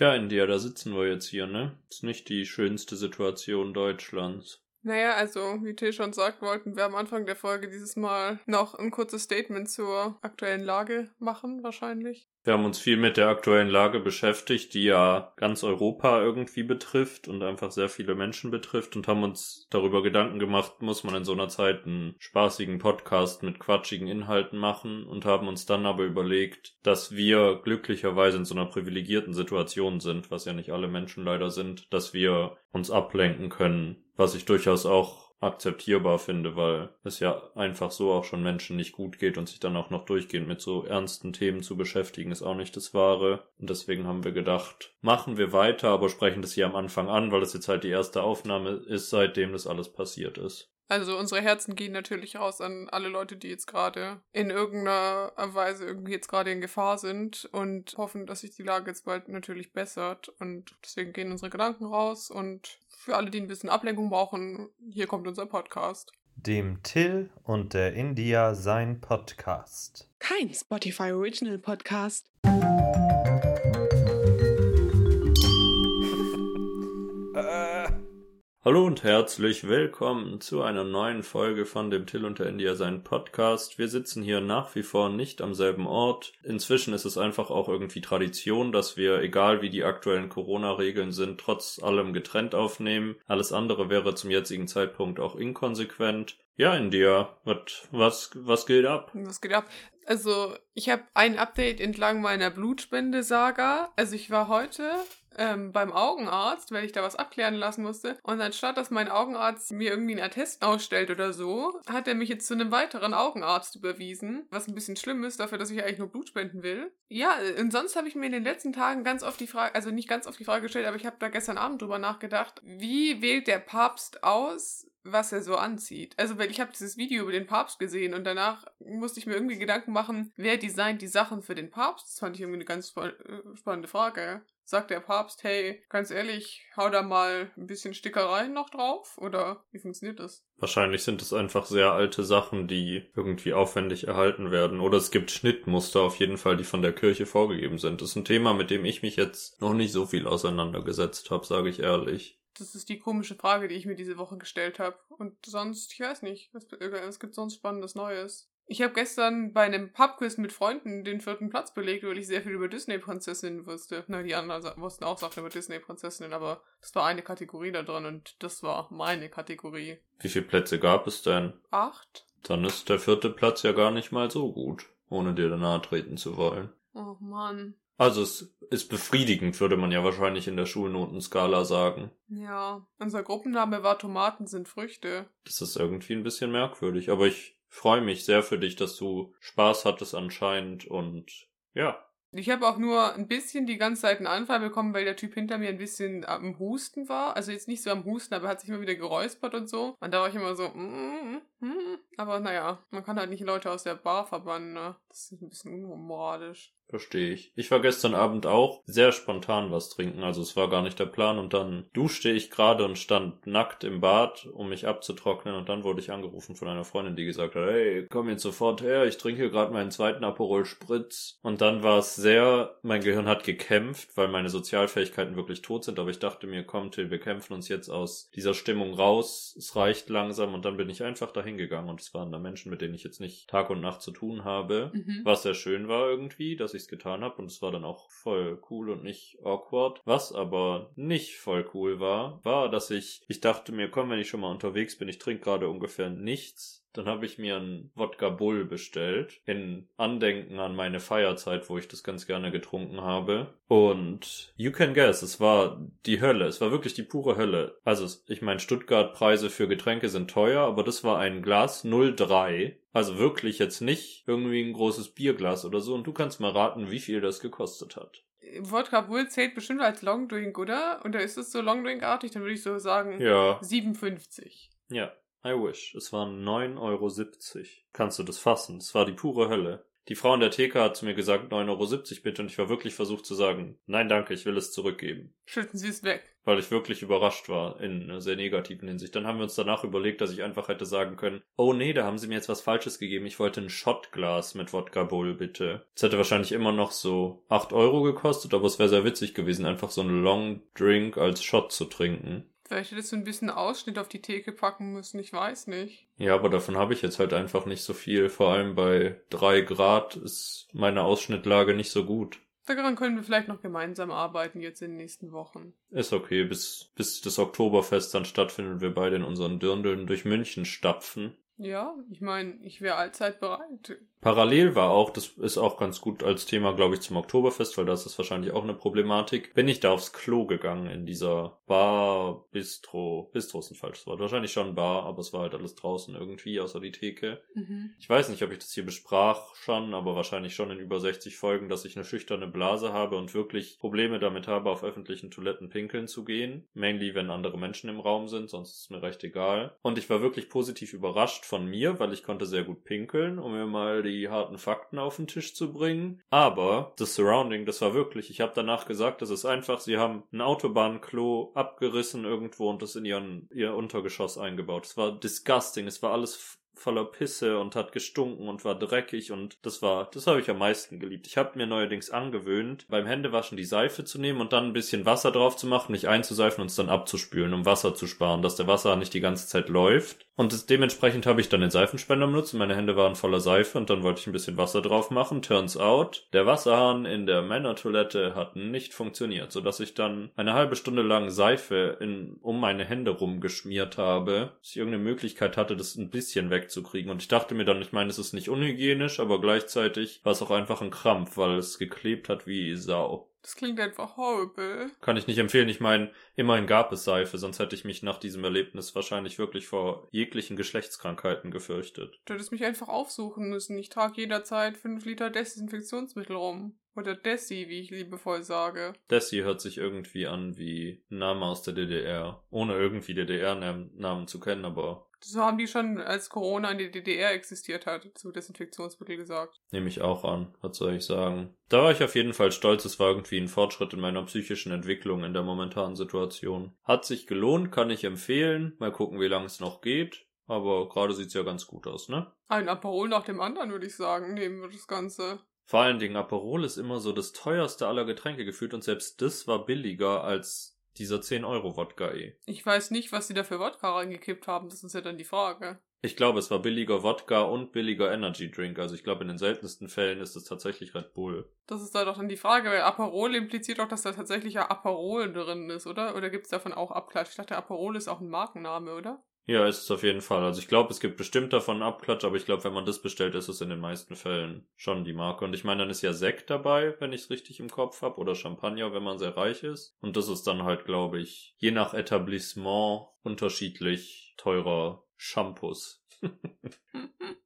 Tja, India, da sitzen wir jetzt hier, ne? Ist nicht die schönste Situation Deutschlands. Naja, also wie Till schon sagt, wollten wir am Anfang der Folge dieses Mal noch ein kurzes Statement zur aktuellen Lage machen, wahrscheinlich. Wir haben uns viel mit der aktuellen Lage beschäftigt, die ja ganz Europa irgendwie betrifft und einfach sehr viele Menschen betrifft und haben uns darüber Gedanken gemacht, muss man in so einer Zeit einen spaßigen Podcast mit quatschigen Inhalten machen und haben uns dann aber überlegt, dass wir glücklicherweise in so einer privilegierten Situation sind, was ja nicht alle Menschen leider sind, dass wir uns ablenken können, was ich durchaus auch akzeptierbar finde, weil es ja einfach so auch schon Menschen nicht gut geht und sich dann auch noch durchgehend mit so ernsten Themen zu beschäftigen, ist auch nicht das Wahre. Und deswegen haben wir gedacht, machen wir weiter, aber sprechen das hier am Anfang an, weil es jetzt halt die erste Aufnahme ist, seitdem das alles passiert ist. Also unsere Herzen gehen natürlich raus an alle Leute, die jetzt gerade in irgendeiner Weise irgendwie jetzt gerade in Gefahr sind und hoffen, dass sich die Lage jetzt bald natürlich bessert. Und deswegen gehen unsere Gedanken raus und für alle, die ein bisschen Ablenkung brauchen, hier kommt unser Podcast. Dem Till und der India sein Podcast. Kein Spotify Original Podcast. Hallo und herzlich willkommen zu einer neuen Folge von dem Till und der India sein Podcast. Wir sitzen hier nach wie vor nicht am selben Ort. Inzwischen ist es einfach auch irgendwie Tradition, dass wir, egal wie die aktuellen Corona-Regeln sind, trotz allem getrennt aufnehmen. Alles andere wäre zum jetzigen Zeitpunkt auch inkonsequent. Ja, India, was, was, was geht ab? Was geht ab? Also, ich habe ein Update entlang meiner Blutspende-Saga. Also, ich war heute ähm, beim Augenarzt, weil ich da was abklären lassen musste. Und anstatt dass mein Augenarzt mir irgendwie einen Attest ausstellt oder so, hat er mich jetzt zu einem weiteren Augenarzt überwiesen. Was ein bisschen schlimm ist, dafür, dass ich eigentlich nur Blut spenden will. Ja, und sonst habe ich mir in den letzten Tagen ganz oft die Frage, also nicht ganz oft die Frage gestellt, aber ich habe da gestern Abend drüber nachgedacht, wie wählt der Papst aus, was er so anzieht. Also, weil ich habe dieses Video über den Papst gesehen und danach musste ich mir irgendwie Gedanken machen, wer designt die Sachen für den Papst? Das fand ich irgendwie eine ganz äh, spannende Frage. Sagt der Papst, hey, ganz ehrlich, hau da mal ein bisschen Stickereien noch drauf? Oder wie funktioniert das? Wahrscheinlich sind es einfach sehr alte Sachen, die irgendwie aufwendig erhalten werden. Oder es gibt Schnittmuster auf jeden Fall, die von der Kirche vorgegeben sind. Das ist ein Thema, mit dem ich mich jetzt noch nicht so viel auseinandergesetzt habe, sage ich ehrlich. Das ist die komische Frage, die ich mir diese Woche gestellt habe. Und sonst, ich weiß nicht, was, es gibt sonst Spannendes Neues. Ich habe gestern bei einem Pubquiz mit Freunden den vierten Platz belegt, weil ich sehr viel über Disney-Prinzessinnen wusste. Na, die anderen wussten auch Sachen über Disney-Prinzessinnen, aber das war eine Kategorie da drin und das war meine Kategorie. Wie viele Plätze gab es denn? Acht. Dann ist der vierte Platz ja gar nicht mal so gut, ohne dir nahe treten zu wollen. Oh Mann. Also es ist befriedigend, würde man ja wahrscheinlich in der Schulnotenskala sagen. Ja, unser Gruppenname war Tomaten sind Früchte. Das ist irgendwie ein bisschen merkwürdig, aber ich freue mich sehr für dich, dass du Spaß hattest anscheinend und ja. Ich habe auch nur ein bisschen die ganze Zeit einen Anfall bekommen, weil der Typ hinter mir ein bisschen am Husten war. Also jetzt nicht so am Husten, aber hat sich immer wieder geräuspert und so. Und da war ich immer so, mm, mm, mm. aber naja, man kann halt nicht Leute aus der Bar verbannen, ne? Das ist ein bisschen unmoralisch. Verstehe ich. Ich war gestern Abend auch sehr spontan was trinken, also es war gar nicht der Plan. Und dann duschte ich gerade und stand nackt im Bad, um mich abzutrocknen. Und dann wurde ich angerufen von einer Freundin, die gesagt hat, hey, komm jetzt sofort her, ich trinke gerade meinen zweiten Aperol Spritz. Und dann war es sehr, mein Gehirn hat gekämpft, weil meine Sozialfähigkeiten wirklich tot sind, aber ich dachte mir, komm Till, wir kämpfen uns jetzt aus dieser Stimmung raus, es reicht langsam. Und dann bin ich einfach dahin gegangen. Und es waren da Menschen, mit denen ich jetzt nicht Tag und Nacht zu tun habe, mhm. was sehr schön war irgendwie, dass ich ich es getan habe und es war dann auch voll cool und nicht awkward. Was aber nicht voll cool war, war, dass ich, ich dachte mir, komm, wenn ich schon mal unterwegs bin, ich trinke gerade ungefähr nichts dann habe ich mir einen Wodka Bull bestellt, in Andenken an meine Feierzeit, wo ich das ganz gerne getrunken habe. Und you can guess, es war die Hölle. Es war wirklich die pure Hölle. Also, ich meine, Stuttgart-Preise für Getränke sind teuer, aber das war ein Glas 03. Also wirklich jetzt nicht irgendwie ein großes Bierglas oder so. Und du kannst mal raten, wie viel das gekostet hat. Wodka Bull zählt bestimmt als Long Drink, oder? Und da ist es so Long Drink-artig, dann würde ich so sagen ja. 57. Ja, I wish. Es waren 9,70 Euro. Kannst du das fassen? Es war die pure Hölle. Die Frau in der Theke hat zu mir gesagt 9,70 Euro bitte und ich war wirklich versucht zu sagen, nein danke, ich will es zurückgeben. Schütten Sie es weg. Weil ich wirklich überrascht war in einer sehr negativen Hinsicht. Dann haben wir uns danach überlegt, dass ich einfach hätte sagen können, oh nee, da haben sie mir jetzt was Falsches gegeben. Ich wollte ein Shotglas mit Wodka Bull, bitte. Es hätte wahrscheinlich immer noch so 8 Euro gekostet, aber es wäre sehr witzig gewesen, einfach so einen Long Drink als Shot zu trinken. Vielleicht hättest du ein bisschen Ausschnitt auf die Theke packen müssen, ich weiß nicht. Ja, aber davon habe ich jetzt halt einfach nicht so viel. Vor allem bei drei Grad ist meine Ausschnittlage nicht so gut. Daran können wir vielleicht noch gemeinsam arbeiten jetzt in den nächsten Wochen. Ist okay, bis, bis das Oktoberfest dann stattfindet und wir beide in unseren Dirndeln durch München stapfen. Ja, ich meine, ich wäre allzeit bereit. Parallel war auch, das ist auch ganz gut als Thema, glaube ich, zum Oktoberfest, weil das ist wahrscheinlich auch eine Problematik. Bin ich da aufs Klo gegangen in dieser Bar, Bistro. Bistro ist ein falsches Wort. Wahrscheinlich schon Bar, aber es war halt alles draußen irgendwie, außer die Theke. Mhm. Ich weiß nicht, ob ich das hier besprach schon, aber wahrscheinlich schon in über 60 Folgen, dass ich eine schüchterne Blase habe und wirklich Probleme damit habe, auf öffentlichen Toiletten pinkeln zu gehen. Mainly, wenn andere Menschen im Raum sind, sonst ist es mir recht egal. Und ich war wirklich positiv überrascht von mir, weil ich konnte sehr gut pinkeln, um mir mal die harten Fakten auf den Tisch zu bringen. Aber das Surrounding, das war wirklich, ich habe danach gesagt, das ist einfach, sie haben ein Autobahnklo abgerissen irgendwo und das in ihren, ihr Untergeschoss eingebaut. Es war disgusting, es war alles voller Pisse und hat gestunken und war dreckig und das war, das habe ich am meisten geliebt. Ich habe mir neuerdings angewöhnt, beim Händewaschen die Seife zu nehmen und dann ein bisschen Wasser drauf zu machen, nicht einzuseifen und es dann abzuspülen, um Wasser zu sparen, dass der Wasser nicht die ganze Zeit läuft. Und das, dementsprechend habe ich dann den Seifenspender benutzt und meine Hände waren voller Seife und dann wollte ich ein bisschen Wasser drauf machen. Turns out, der Wasserhahn in der Männertoilette hat nicht funktioniert, sodass ich dann eine halbe Stunde lang Seife in, um meine Hände rumgeschmiert habe, dass ich irgendeine Möglichkeit hatte, das ein bisschen wegzukriegen. Und ich dachte mir dann, ich meine, es ist nicht unhygienisch, aber gleichzeitig war es auch einfach ein Krampf, weil es geklebt hat wie Sau. Das klingt einfach horrible. Kann ich nicht empfehlen. Ich meine, immerhin gab es Seife, sonst hätte ich mich nach diesem Erlebnis wahrscheinlich wirklich vor jeglichen Geschlechtskrankheiten gefürchtet. Du hättest mich einfach aufsuchen müssen. Ich trage jederzeit 5 Liter Desinfektionsmittel rum. Oder Desi, wie ich liebevoll sage. Desi hört sich irgendwie an wie ein Name aus der DDR. Ohne irgendwie DDR-Namen zu kennen, aber So haben die schon, als Corona in der DDR existiert hat, zu Desinfektionsmittel gesagt. nehme ich auch an. Was soll ich sagen? Da war ich auf jeden Fall stolz. Es war irgendwie ein Fortschritt in meiner psychischen Entwicklung in der momentanen Situation. Hat sich gelohnt, kann ich empfehlen. Mal gucken, wie lange es noch geht. Aber gerade sieht's ja ganz gut aus, ne? Ein Aperol nach dem anderen, würde ich sagen, nehmen wir das Ganze. Vor allen Dingen Aperol ist immer so das teuerste aller Getränke gefühlt und selbst das war billiger als dieser 10-Euro-Wodka eh. Ich weiß nicht, was sie da für Wodka reingekippt haben, das ist ja dann die Frage. Ich glaube, es war billiger Wodka und billiger Energy Drink. Also ich glaube, in den seltensten Fällen ist es tatsächlich Red Bull. Das ist da doch dann die Frage, weil Aperol impliziert doch, dass da tatsächlich ja Aperol drin ist, oder? Oder gibt es davon auch Abklatsch? Ich dachte, Aperol ist auch ein Markenname, oder? Ja, ist es auf jeden Fall. Also ich glaube, es gibt bestimmt davon Abklatsch, aber ich glaube, wenn man das bestellt, ist es in den meisten Fällen schon die Marke. Und ich meine, dann ist ja Sekt dabei, wenn ich es richtig im Kopf habe, oder Champagner, wenn man sehr reich ist. Und das ist dann halt, glaube ich, je nach Etablissement unterschiedlich teurer Shampoos.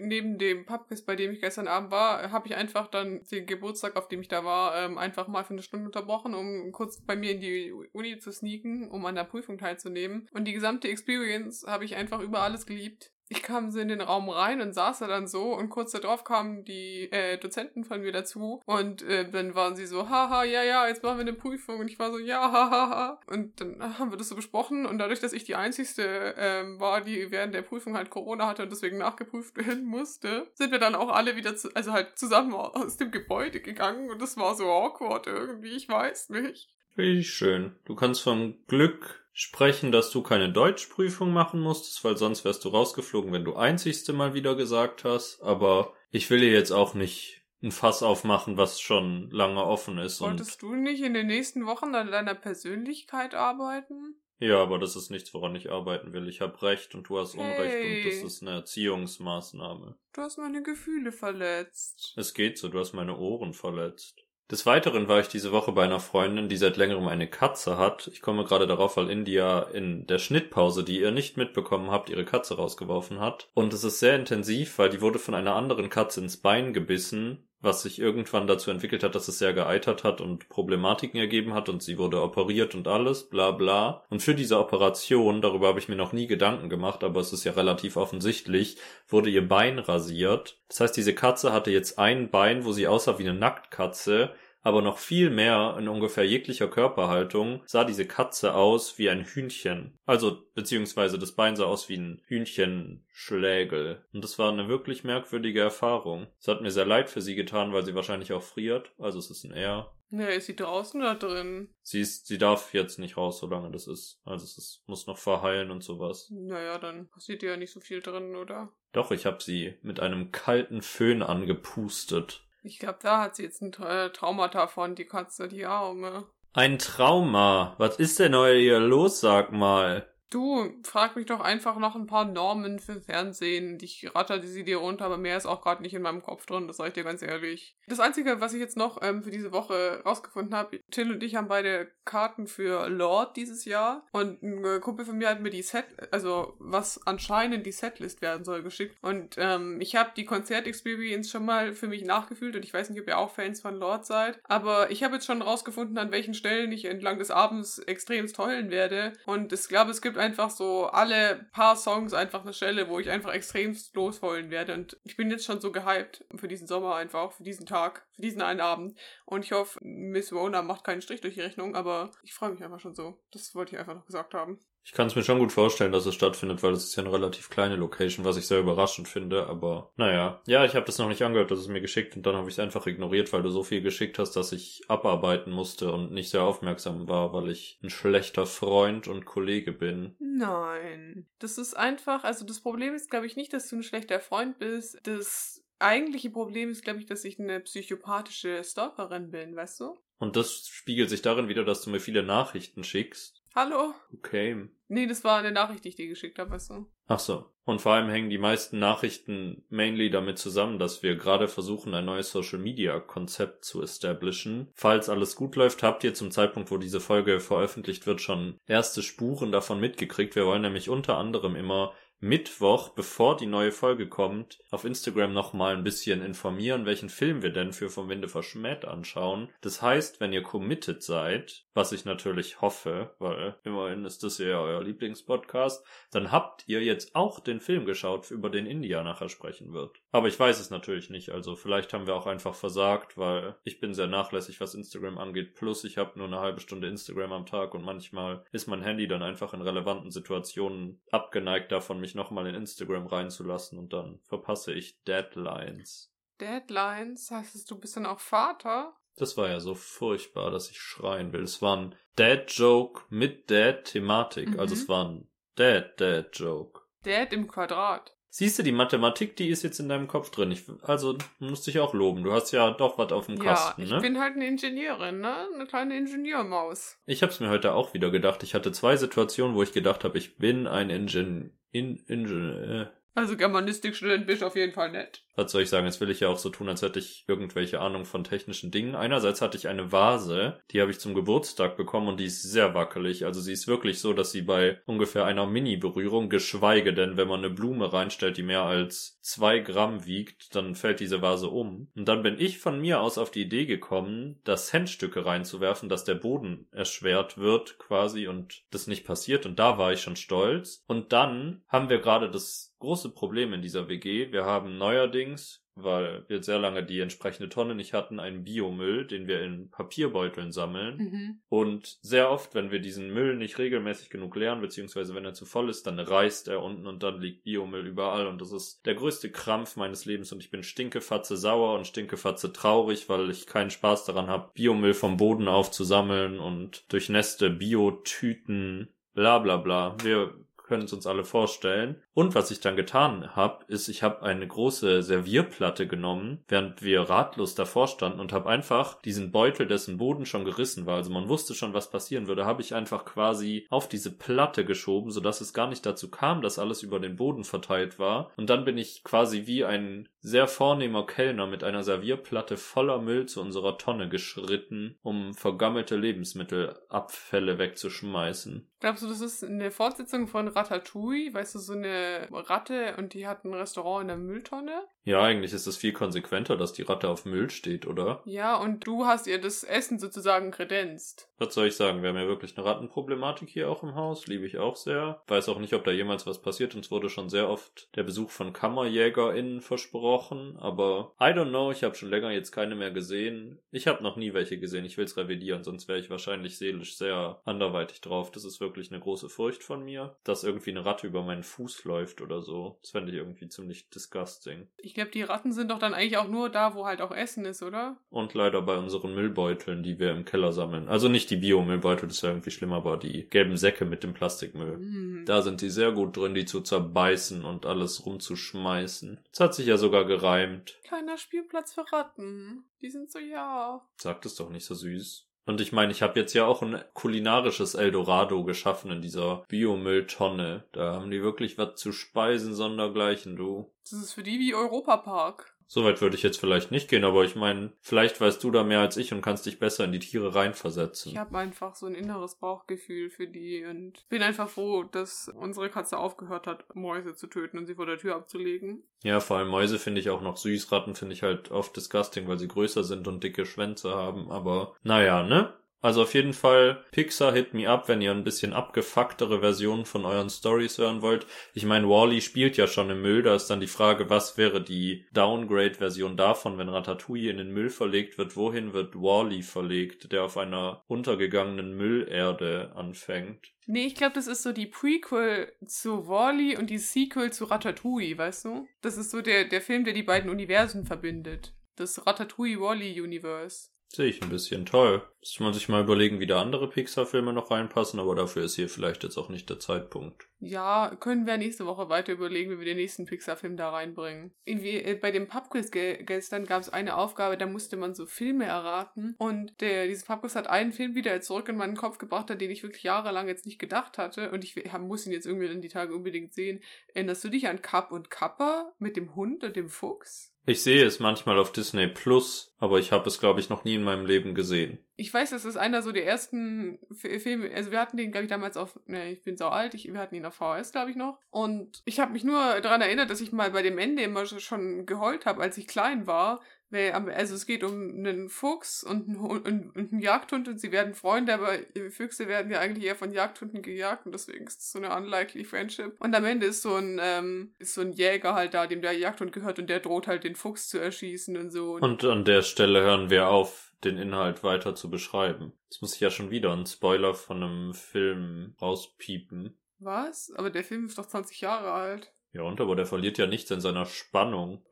Neben dem Pubquiz, bei dem ich gestern Abend war, habe ich einfach dann den Geburtstag, auf dem ich da war, ähm, einfach mal für eine Stunde unterbrochen, um kurz bei mir in die Uni zu sneaken, um an der Prüfung teilzunehmen. Und die gesamte Experience habe ich einfach über alles geliebt. Ich kam so in den Raum rein und saß da dann so und kurz darauf kamen die äh, Dozenten von mir dazu und äh, dann waren sie so, haha, ja, ja, jetzt machen wir eine Prüfung und ich war so, ja, haha, ha. und dann haben wir das so besprochen und dadurch, dass ich die einzigste ähm, war, die während der Prüfung halt Corona hatte und deswegen nachgeprüft werden musste, sind wir dann auch alle wieder, zu, also halt zusammen aus dem Gebäude gegangen und das war so awkward irgendwie, ich weiß nicht. Richtig schön. Du kannst vom Glück sprechen, dass du keine Deutschprüfung machen musstest, weil sonst wärst du rausgeflogen, wenn du einzigste mal wieder gesagt hast. Aber ich will dir jetzt auch nicht ein Fass aufmachen, was schon lange offen ist. Wolltest du nicht in den nächsten Wochen an deiner Persönlichkeit arbeiten? ja, aber das ist nichts, woran ich arbeiten will. Ich habe Recht und du hast Unrecht und Hey. das ist eine Erziehungsmaßnahme. Du hast meine Gefühle verletzt. Es geht so, du hast meine Ohren verletzt. Des Weiteren war ich diese Woche bei einer Freundin, die seit längerem eine Katze hat. Ich komme gerade darauf, weil India in der Schnittpause, die ihr nicht mitbekommen habt, ihre Katze rausgeworfen hat. Und es ist sehr intensiv, weil die wurde von einer anderen Katze ins Bein gebissen was sich irgendwann dazu entwickelt hat, dass es sehr geeitert hat und Problematiken ergeben hat und sie wurde operiert und alles, bla bla. Und für diese Operation, darüber habe ich mir noch nie Gedanken gemacht, aber es ist ja relativ offensichtlich, wurde ihr Bein rasiert. Das heißt, diese Katze hatte jetzt ein Bein, wo sie aussah wie eine Nacktkatze, aber noch viel mehr in ungefähr jeglicher Körperhaltung sah diese Katze aus wie ein Hühnchen. Also, beziehungsweise das Bein sah aus wie ein Hühnchenschlägel. Und das war eine wirklich merkwürdige Erfahrung. Es hat mir sehr leid für sie getan, weil sie wahrscheinlich auch friert. Also es ist ein R. Ja, ist sie draußen oder drin? Sie ist, sie darf jetzt nicht raus, solange das ist. Also es ist, muss noch verheilen und sowas. Naja, dann passiert ja nicht so viel drin, oder? Doch, ich habe sie mit einem kalten Föhn angepustet. Ich glaube, da hat sie jetzt ein Tra Traumata von, die Katze, die Arme. Ein Trauma. Was ist denn hier los, sag mal? Du, frag mich doch einfach nach ein paar Normen für Fernsehen. Ich ratter sie dir runter, aber mehr ist auch gerade nicht in meinem Kopf drin, das sag ich dir ganz ehrlich. Das Einzige, was ich jetzt noch ähm, für diese Woche rausgefunden habe, Till und ich haben beide Karten für Lord dieses Jahr und ein äh, Kumpel von mir hat mir die Set, also was anscheinend die Setlist werden soll, geschickt. Und ähm, ich habe die Konzertexperience schon mal für mich nachgefühlt und ich weiß nicht, ob ihr auch Fans von Lord seid, aber ich habe jetzt schon rausgefunden, an welchen Stellen ich entlang des Abends extremst heulen werde und ich glaube, es gibt einfach so alle paar Songs einfach eine Stelle, wo ich einfach extremst losheulen werde. Und ich bin jetzt schon so gehypt für diesen Sommer einfach, für diesen Tag, für diesen einen Abend. Und ich hoffe, Miss Rona macht keinen Strich durch die Rechnung, aber ich freue mich einfach schon so. Das wollte ich einfach noch gesagt haben. Ich kann es mir schon gut vorstellen, dass es stattfindet, weil es ist ja eine relativ kleine Location, was ich sehr überraschend finde, aber naja. Ja, ich habe das noch nicht angehört, das ist mir geschickt und dann habe ich es einfach ignoriert, weil du so viel geschickt hast, dass ich abarbeiten musste und nicht sehr aufmerksam war, weil ich ein schlechter Freund und Kollege bin. Nein. Das ist einfach, also das Problem ist, glaube ich, nicht, dass du ein schlechter Freund bist. Das eigentliche Problem ist, glaube ich, dass ich eine psychopathische Stalkerin bin, weißt du? Und das spiegelt sich darin wieder, dass du mir viele Nachrichten schickst. Hallo? Okay. Nee, das war eine Nachricht, die ich dir geschickt habe, weißt du? Ach so. Und vor allem hängen die meisten Nachrichten mainly damit zusammen, dass wir gerade versuchen, ein neues Social Media Konzept zu establishen. Falls alles gut läuft, habt ihr zum Zeitpunkt, wo diese Folge veröffentlicht wird, schon erste Spuren davon mitgekriegt. Wir wollen nämlich unter anderem immer Mittwoch, bevor die neue Folge kommt, auf Instagram nochmal ein bisschen informieren, welchen Film wir denn für Vom Winde verschmäht anschauen. Das heißt, wenn ihr committed seid, was ich natürlich hoffe, weil immerhin ist das ja euer Lieblingspodcast, dann habt ihr jetzt auch den Film geschaut, über den India nachher sprechen wird. Aber ich weiß es natürlich nicht, also vielleicht haben wir auch einfach versagt, weil ich bin sehr nachlässig, was Instagram angeht. Plus ich habe nur eine halbe Stunde Instagram am Tag und manchmal ist mein Handy dann einfach in relevanten Situationen abgeneigt davon, mich nochmal in Instagram reinzulassen und dann verpasse ich Deadlines. Deadlines? Heißt es, du bist dann auch Vater? Das war ja so furchtbar, dass ich schreien will. Es war ein Dad-Joke mit Dad-Thematik. Mhm. Also es war ein Dad-Dad-Joke. Dad im Quadrat. Siehst du, die Mathematik, die ist jetzt in deinem Kopf drin. Ich, also musste ich auch loben. Du hast ja doch was auf dem Ja, Kasten, ich ne? bin halt eine Ingenieurin, ne? Eine kleine Ingenieurmaus. Ich hab's mir heute auch wieder gedacht. Ich hatte zwei Situationen, wo ich gedacht habe, ich bin ein Ingen... In, Ingen... Also Germanistikstudent bist auf jeden Fall nett. was soll ich sagen? Jetzt will ich ja auch so tun, als hätte ich irgendwelche Ahnung von technischen Dingen. Einerseits hatte ich eine Vase, die habe ich zum Geburtstag bekommen und die ist sehr wackelig. Also sie ist wirklich so, dass sie bei ungefähr einer Mini-Berührung, geschweige denn, wenn man eine Blume reinstellt, die mehr als zwei Gramm wiegt, dann fällt diese Vase um. Und dann bin ich von mir aus auf die Idee gekommen, da Centstücke reinzuwerfen, dass der Boden erschwert wird quasi und das nicht passiert. Und da war ich schon stolz. Und dann haben wir gerade das große Problem in dieser WG. Wir haben neuerdings, weil wir sehr lange die entsprechende Tonne nicht hatten, einen Biomüll, den wir in Papierbeuteln sammeln. Mhm. Und sehr oft, wenn wir diesen Müll nicht regelmäßig genug leeren, beziehungsweise wenn er zu voll ist, dann reißt er unten und dann liegt Biomüll überall. Und das ist der größte Krampf meines Lebens. Und ich bin stinkefatze sauer und stinkefatze traurig, weil ich keinen Spaß daran habe, Biomüll vom Boden aufzusammeln und durchnässte Biotüten, bla bla bla. Wir können es uns alle vorstellen. Und was ich dann getan habe, ist, ich habe eine große Servierplatte genommen, während wir ratlos davor standen und habe einfach diesen Beutel, dessen Boden schon gerissen war, also man wusste schon, was passieren würde, habe ich einfach quasi auf diese Platte geschoben, sodass es gar nicht dazu kam, dass alles über den Boden verteilt war. Und dann bin ich quasi wie ein sehr vornehmer Kellner mit einer Servierplatte voller Müll zu unserer Tonne geschritten, um vergammelte Lebensmittelabfälle wegzuschmeißen. Glaubst du, das ist eine Fortsetzung von Ratatouille, weißt du, so eine Ratte und die hat ein Restaurant in der Mülltonne. Ja, eigentlich ist es viel konsequenter, dass die Ratte auf Müll steht, oder? Ja, und du hast ihr das Essen sozusagen kredenzt. Was soll ich sagen? Wir haben ja wirklich eine Rattenproblematik hier auch im Haus. Liebe ich auch sehr. Weiß auch nicht, ob da jemals was passiert. Uns wurde schon sehr oft der Besuch von KammerjägerInnen versprochen. Aber I don't know. Ich habe schon länger jetzt keine mehr gesehen. Ich habe noch nie welche gesehen. Ich will's revidieren, sonst wäre ich wahrscheinlich seelisch sehr anderweitig drauf. Das ist wirklich eine große Furcht von mir, dass irgendwie eine Ratte über meinen Fuß läuft oder so. Das fände ich irgendwie ziemlich disgusting. Ich glaube, die Ratten sind doch dann eigentlich auch nur da, wo halt auch Essen ist, oder? Und leider bei unseren Müllbeuteln, die wir im Keller sammeln. Also nicht die Biomüllbeutel, das wäre irgendwie schlimmer, aber die gelben Säcke mit dem Plastikmüll. Hm. Da sind die sehr gut drin, die zu zerbeißen und alles rumzuschmeißen. Es hat sich ja sogar gereimt. Kleiner Spielplatz für Ratten. Die sind so, ja. Sagt es doch nicht so süß. Und ich meine, ich habe jetzt ja auch ein kulinarisches Eldorado geschaffen in dieser Biomülltonne. Da haben die wirklich was zu speisen, sondergleichen, du. Das ist für die wie Europapark. Soweit würde ich jetzt vielleicht nicht gehen, aber ich meine, vielleicht weißt du da mehr als ich und kannst dich besser in die Tiere reinversetzen. Ich habe einfach so ein inneres Bauchgefühl für die und bin einfach froh, dass unsere Katze aufgehört hat, Mäuse zu töten und sie vor der Tür abzulegen. Ja, vor allem Mäuse finde ich auch noch süß. Ratten finde ich halt oft disgusting, weil sie größer sind und dicke Schwänze haben. Aber naja, ne? Also auf jeden Fall Pixar hit me up, wenn ihr ein bisschen abgefucktere Versionen von euren Stories hören wollt. Ich meine, Wally spielt ja schon im Müll, da ist dann die Frage, was wäre die Downgrade-Version davon, wenn Ratatouille in den Müll verlegt wird, wohin wird Wally verlegt, der auf einer untergegangenen Müllerde anfängt? Nee, ich glaube, das ist so die Prequel zu Wally und die Sequel zu Ratatouille, weißt du? Das ist so der, der Film, der die beiden Universen verbindet. Das Ratatouille-Wally-Universe. Sehe ich ein bisschen toll. Muss man sich mal überlegen, wie da andere Pixar-Filme noch reinpassen, aber dafür ist hier vielleicht jetzt auch nicht der Zeitpunkt. Ja, können wir nächste Woche weiter überlegen, wie wir den nächsten Pixar-Film da reinbringen. Irgendwie, äh, bei dem Pubquiz ge gestern gab es eine Aufgabe, da musste man so Filme erraten. Und der, dieses Pubquiz hat einen Film wieder zurück in meinen Kopf gebracht, an den ich wirklich jahrelang jetzt nicht gedacht hatte. Und ich muss ihn jetzt irgendwie in die Tage unbedingt sehen. Erinnerst du dich an Kapp und Kappa mit dem Hund und dem Fuchs? Ich sehe es manchmal auf Disney Plus, aber ich habe es, glaube ich, noch nie in meinem Leben gesehen. Ich weiß, das ist einer so der ersten Filme, also wir hatten den, glaube ich, damals auf, ne, ich bin so alt, ich, wir hatten ihn auf VHS, glaube ich, noch. Und ich habe mich nur daran erinnert, dass ich mal bei dem Ende immer schon geheult habe, als ich klein war, also es geht um einen Fuchs und einen, und einen Jagdhund und sie werden Freunde, aber Füchse werden ja eigentlich eher von Jagdhunden gejagt und deswegen ist es so eine unlikely Friendship. Und am Ende ist so ein, ähm, ist so ein Jäger halt da, dem der Jagdhund gehört und der droht halt den Fuchs zu erschießen und so. Und an der Stelle hören wir auf, den Inhalt weiter zu beschreiben. Jetzt muss ich ja schon wieder einen Spoiler von einem Film rauspiepen. Was? Aber der Film ist doch 20 Jahre alt. Ja, und aber der verliert ja nichts in seiner Spannung.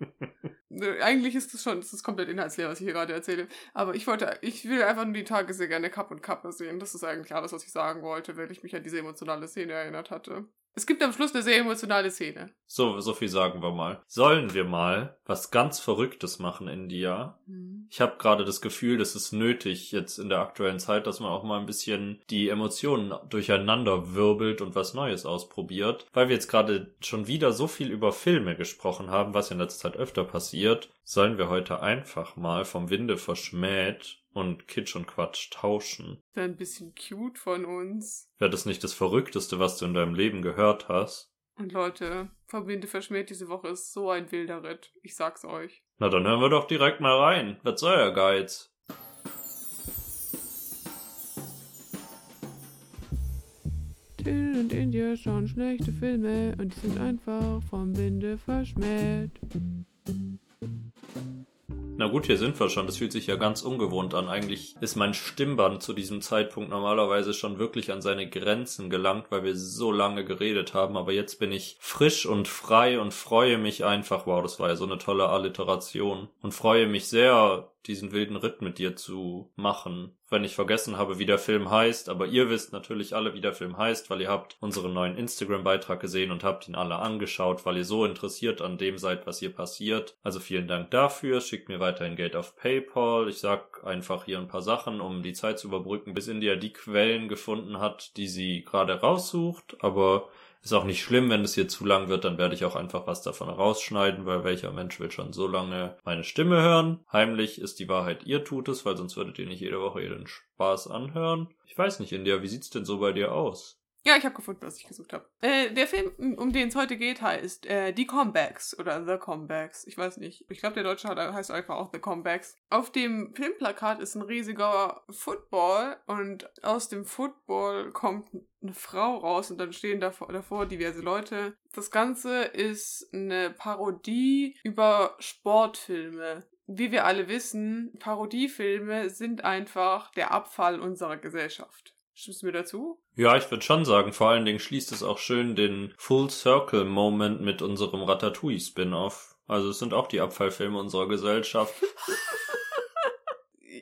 Eigentlich ist das schon, das ist komplett inhaltsleer, was ich hier gerade erzähle. Aber ich wollte, ich will einfach nur die Tage sehr gerne Kapp und Kappe sehen. Das ist eigentlich alles, was ich sagen wollte, weil ich mich an diese emotionale Szene erinnert hatte. Es gibt am Schluss eine sehr emotionale Szene. So, so viel sagen wir mal. Sollen wir mal was ganz Verrücktes machen, India? Mhm. Ich habe gerade das Gefühl, das ist nötig jetzt in der aktuellen Zeit, dass man auch mal ein bisschen die Emotionen durcheinander wirbelt und was Neues ausprobiert. Weil wir jetzt gerade schon wieder so viel über Filme gesprochen haben, was in letzter Zeit öfter passiert, sollen wir heute einfach mal vom Winde verschmäht und Kitsch und Quatsch tauschen. Wäre ein bisschen cute von uns. Wäre das nicht das Verrückteste, was du in deinem Leben gehört hast? Und Leute, Verbinde verschmäht diese Woche ist so ein wilder Ritt. Ich sag's euch. Na dann hören wir doch direkt mal rein. Was soll der Geiz? Till und India schauen schlechte Filme und die sind einfach vom Winde verschmäht. Na gut, hier sind wir schon. Das fühlt sich ja ganz ungewohnt an. Eigentlich ist mein Stimmband zu diesem Zeitpunkt normalerweise schon wirklich an seine Grenzen gelangt, weil wir so lange geredet haben. Aber jetzt bin ich frisch und frei und freue mich einfach. Wow, das war ja so eine tolle Alliteration. Und freue mich sehr, diesen wilden Ritt mit dir zu machen. Wenn ich vergessen habe, wie der Film heißt, aber ihr wisst natürlich alle, wie der Film heißt, weil ihr habt unseren neuen Instagram-Beitrag gesehen und habt ihn alle angeschaut, weil ihr so interessiert an dem seid, was hier passiert. Also vielen Dank dafür. Schickt mir weiterhin Geld auf PayPal. Ich sag einfach hier ein paar Sachen, um die Zeit zu überbrücken, bis India die Quellen gefunden hat, die sie gerade raussucht. Aber ist auch nicht schlimm, wenn es hier zu lang wird, dann werde ich auch einfach was davon rausschneiden, weil welcher Mensch will schon so lange meine Stimme hören? Heimlich ist die Wahrheit, ihr tut es, weil sonst würdet ihr nicht jede Woche ihren Spaß anhören. Ich weiß nicht, India, wie sieht's denn so bei dir aus? Ja, ich habe gefunden, was ich gesucht habe. Äh, der Film, um den es heute geht, heißt äh, Die Comebacks oder The Comebacks. Ich weiß nicht. Ich glaube, der deutsche heißt einfach auch The Comebacks. Auf dem Filmplakat ist ein riesiger Football und aus dem Football kommt eine Frau raus und dann stehen davor, davor diverse Leute. Das Ganze ist eine Parodie über Sportfilme. Wie wir alle wissen, Parodiefilme sind einfach der Abfall unserer Gesellschaft. Stimmst du mir dazu? Ja, ich würde schon sagen, vor allen Dingen schließt es auch schön den Full Circle Moment mit unserem Ratatouille Spin-off. Also es sind auch die Abfallfilme unserer Gesellschaft.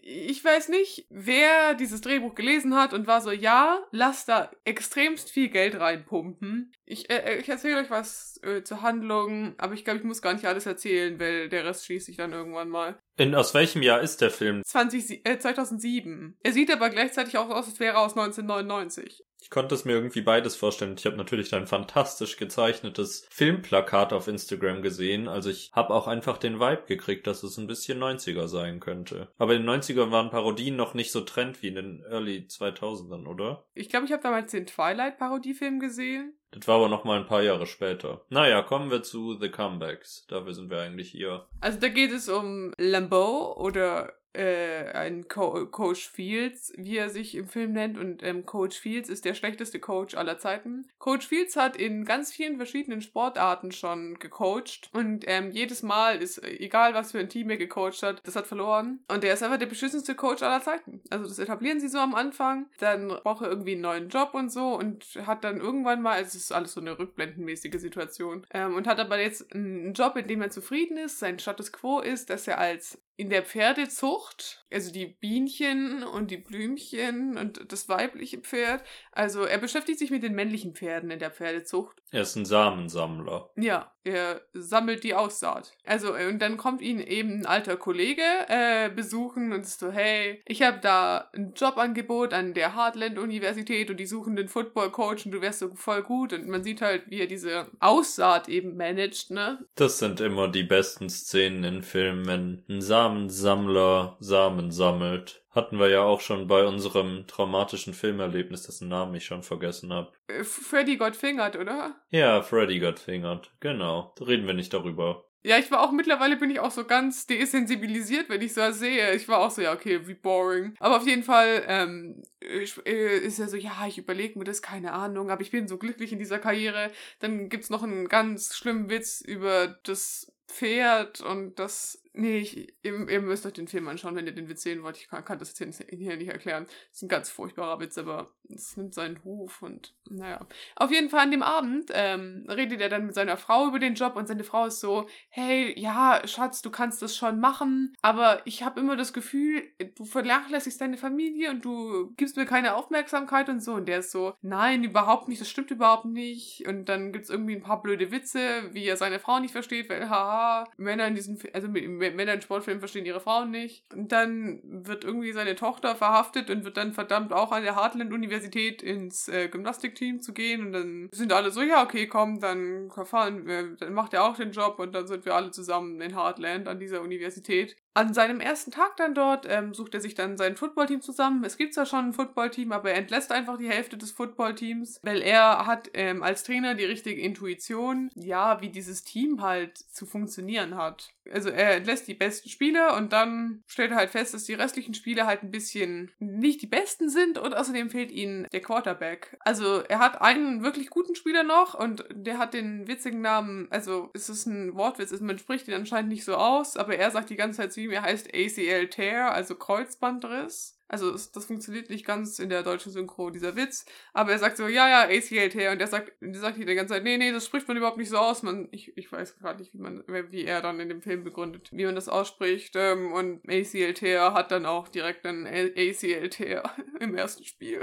ich weiß nicht, wer dieses Drehbuch gelesen hat und war so, ja, lass da extremst viel Geld reinpumpen. Ich, äh, ich erzähle euch was äh, zur Handlung, aber ich glaube, ich muss gar nicht alles erzählen, weil der Rest schließt sich dann irgendwann mal. In, aus welchem Jahr ist der Film? 20, äh, 2007. Er sieht aber gleichzeitig auch aus, als wäre er aus 1999. Ich konnte es mir irgendwie beides vorstellen. Ich habe natürlich dein fantastisch gezeichnetes Filmplakat auf Instagram gesehen. Also ich habe auch einfach den Vibe gekriegt, dass es ein bisschen 90er sein könnte. Aber in den 90ern waren Parodien noch nicht so trend wie in den Early 2000ern, oder? Ich glaube, ich habe damals den Twilight-Parodiefilm gesehen. Das war aber noch mal ein paar Jahre später. Naja, kommen wir zu The Comebacks. Dafür sind wir eigentlich hier. Also da geht es um Lambeau oder äh, ein Co Coach Fields, wie er sich im Film nennt. Und ähm, Coach Fields ist der schlechteste Coach aller Zeiten. Coach Fields hat in ganz vielen verschiedenen Sportarten schon gecoacht. Und ähm, jedes Mal ist, egal was für ein Team er gecoacht hat, das hat verloren. Und er ist einfach der beschissenste Coach aller Zeiten. Also das etablieren sie so am Anfang. Dann braucht er irgendwie einen neuen Job und so. Und hat dann irgendwann mal, also es ist alles so eine rückblendenmäßige Situation. Ähm, und hat aber jetzt einen Job, in dem er zufrieden ist. Sein Status quo ist, dass er als in der Pferdezucht, also die Bienchen und die Blümchen und das weibliche Pferd. Also er beschäftigt sich mit den männlichen Pferden in der Pferdezucht. Er ist ein Samensammler. Ja, er sammelt die Aussaat. Also, und dann kommt ihn eben ein alter Kollege äh, besuchen und ist so, hey, ich habe da ein Jobangebot an der Heartland-Universität und die suchen den Football-Coach und du wärst so voll gut. Und man sieht halt, wie er diese Aussaat eben managt, ne? Das sind immer die besten Szenen in Filmen, wenn ein Samensammler Samen sammelt. Hatten wir ja auch schon bei unserem traumatischen Filmerlebnis, dessen Namen ich schon vergessen habe. Äh, Freddy got fingert, oder? Ja, Freddy got fingert. Genau. Reden wir nicht darüber. Ja, ich war auch mittlerweile bin ich auch so ganz desensibilisiert, wenn ich so sehe. Ich war auch so, ja, okay, wie boring. Aber auf jeden Fall ähm, äh, ist er so, ja, ich überlege mir das, keine Ahnung, aber ich bin so glücklich in dieser Karriere. Dann gibt's noch einen ganz schlimmen Witz über das Pferd und das Nee, ich, ihr, ihr, müsst euch den Film anschauen, wenn ihr den Witz sehen wollt. Ich kann, kann das jetzt hier nicht erklären. Das ist ein ganz furchtbarer Witz, aber es nimmt seinen Ruf und naja. Auf jeden Fall an dem Abend ähm, redet er dann mit seiner Frau über den Job und seine Frau ist so, hey, ja, Schatz, du kannst das schon machen, aber ich habe immer das Gefühl, du vernachlässigst deine Familie und du gibst mir keine Aufmerksamkeit und so. Und der ist so, nein, überhaupt nicht, das stimmt überhaupt nicht. Und dann gibt es irgendwie ein paar blöde Witze, wie er seine Frau nicht versteht, weil, haha, Männer in diesem, also mit, Männer in Sportfilmen verstehen ihre Frauen nicht. Und dann wird irgendwie seine Tochter verhaftet und wird dann verdammt auch an der Heartland-Universität ins äh, Gymnastikteam zu gehen. Und dann sind alle so, ja, okay, komm, dann fahren wir, dann macht er auch den Job und dann sind wir alle zusammen in Heartland an dieser Universität. An seinem ersten Tag dann dort ähm, sucht er sich dann sein Footballteam zusammen. Es gibt zwar schon ein Footballteam, aber er entlässt einfach die Hälfte des Footballteams, weil er hat ähm, als Trainer die richtige Intuition, ja, wie dieses Team halt zu funktionieren hat. Also er entlässt die besten Spieler und dann stellt er halt fest, dass die restlichen Spieler halt ein bisschen nicht die besten sind und außerdem fehlt ihnen der Quarterback. Also er hat einen wirklich guten Spieler noch und der hat den witzigen Namen, also es ist ein Wortwitz, man spricht ihn anscheinend nicht so aus, aber er sagt die ganze Zeit zu ihm, er heißt ACL Tear, also Kreuzbandriss. Also das, funktioniert nicht ganz in der deutschen Synchro, dieser Witz. Aber er sagt so, ja, ja, ACL Tear. Und der sagt, der sagt die ganze Zeit, nee, nee, das spricht man überhaupt nicht so aus. Man, ich, ich weiß gerade nicht, wie man, wie er dann in dem Film begründet, wie man das ausspricht. Ähm, und ACL Tear hat dann auch direkt einen ACL Tear im ersten Spiel.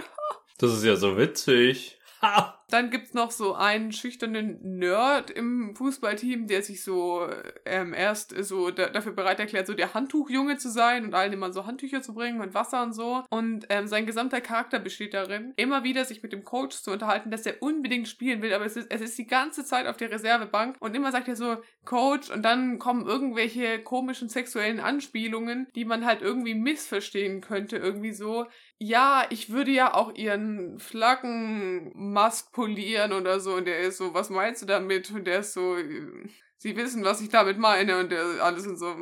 das ist ja so witzig. Ha! Dann gibt's noch so einen schüchternen Nerd im Fußballteam, der sich so ähm, erst so da, dafür bereit erklärt, so der Handtuchjunge zu sein und allen immer so Handtücher zu bringen und Wasser und so. Und ähm, sein gesamter Charakter besteht darin, immer wieder sich mit dem Coach zu unterhalten, dass er unbedingt spielen will, aber es ist, es ist die ganze Zeit auf der Reservebank und immer sagt er so, Coach, und dann kommen irgendwelche komischen sexuellen Anspielungen, die man halt irgendwie missverstehen könnte, irgendwie so. Ja, ich würde ja auch ihren Flaggenmast polieren oder so. Und der ist so, was meinst du damit? Und der ist so, sie wissen, was ich damit meine. Und der alles und so.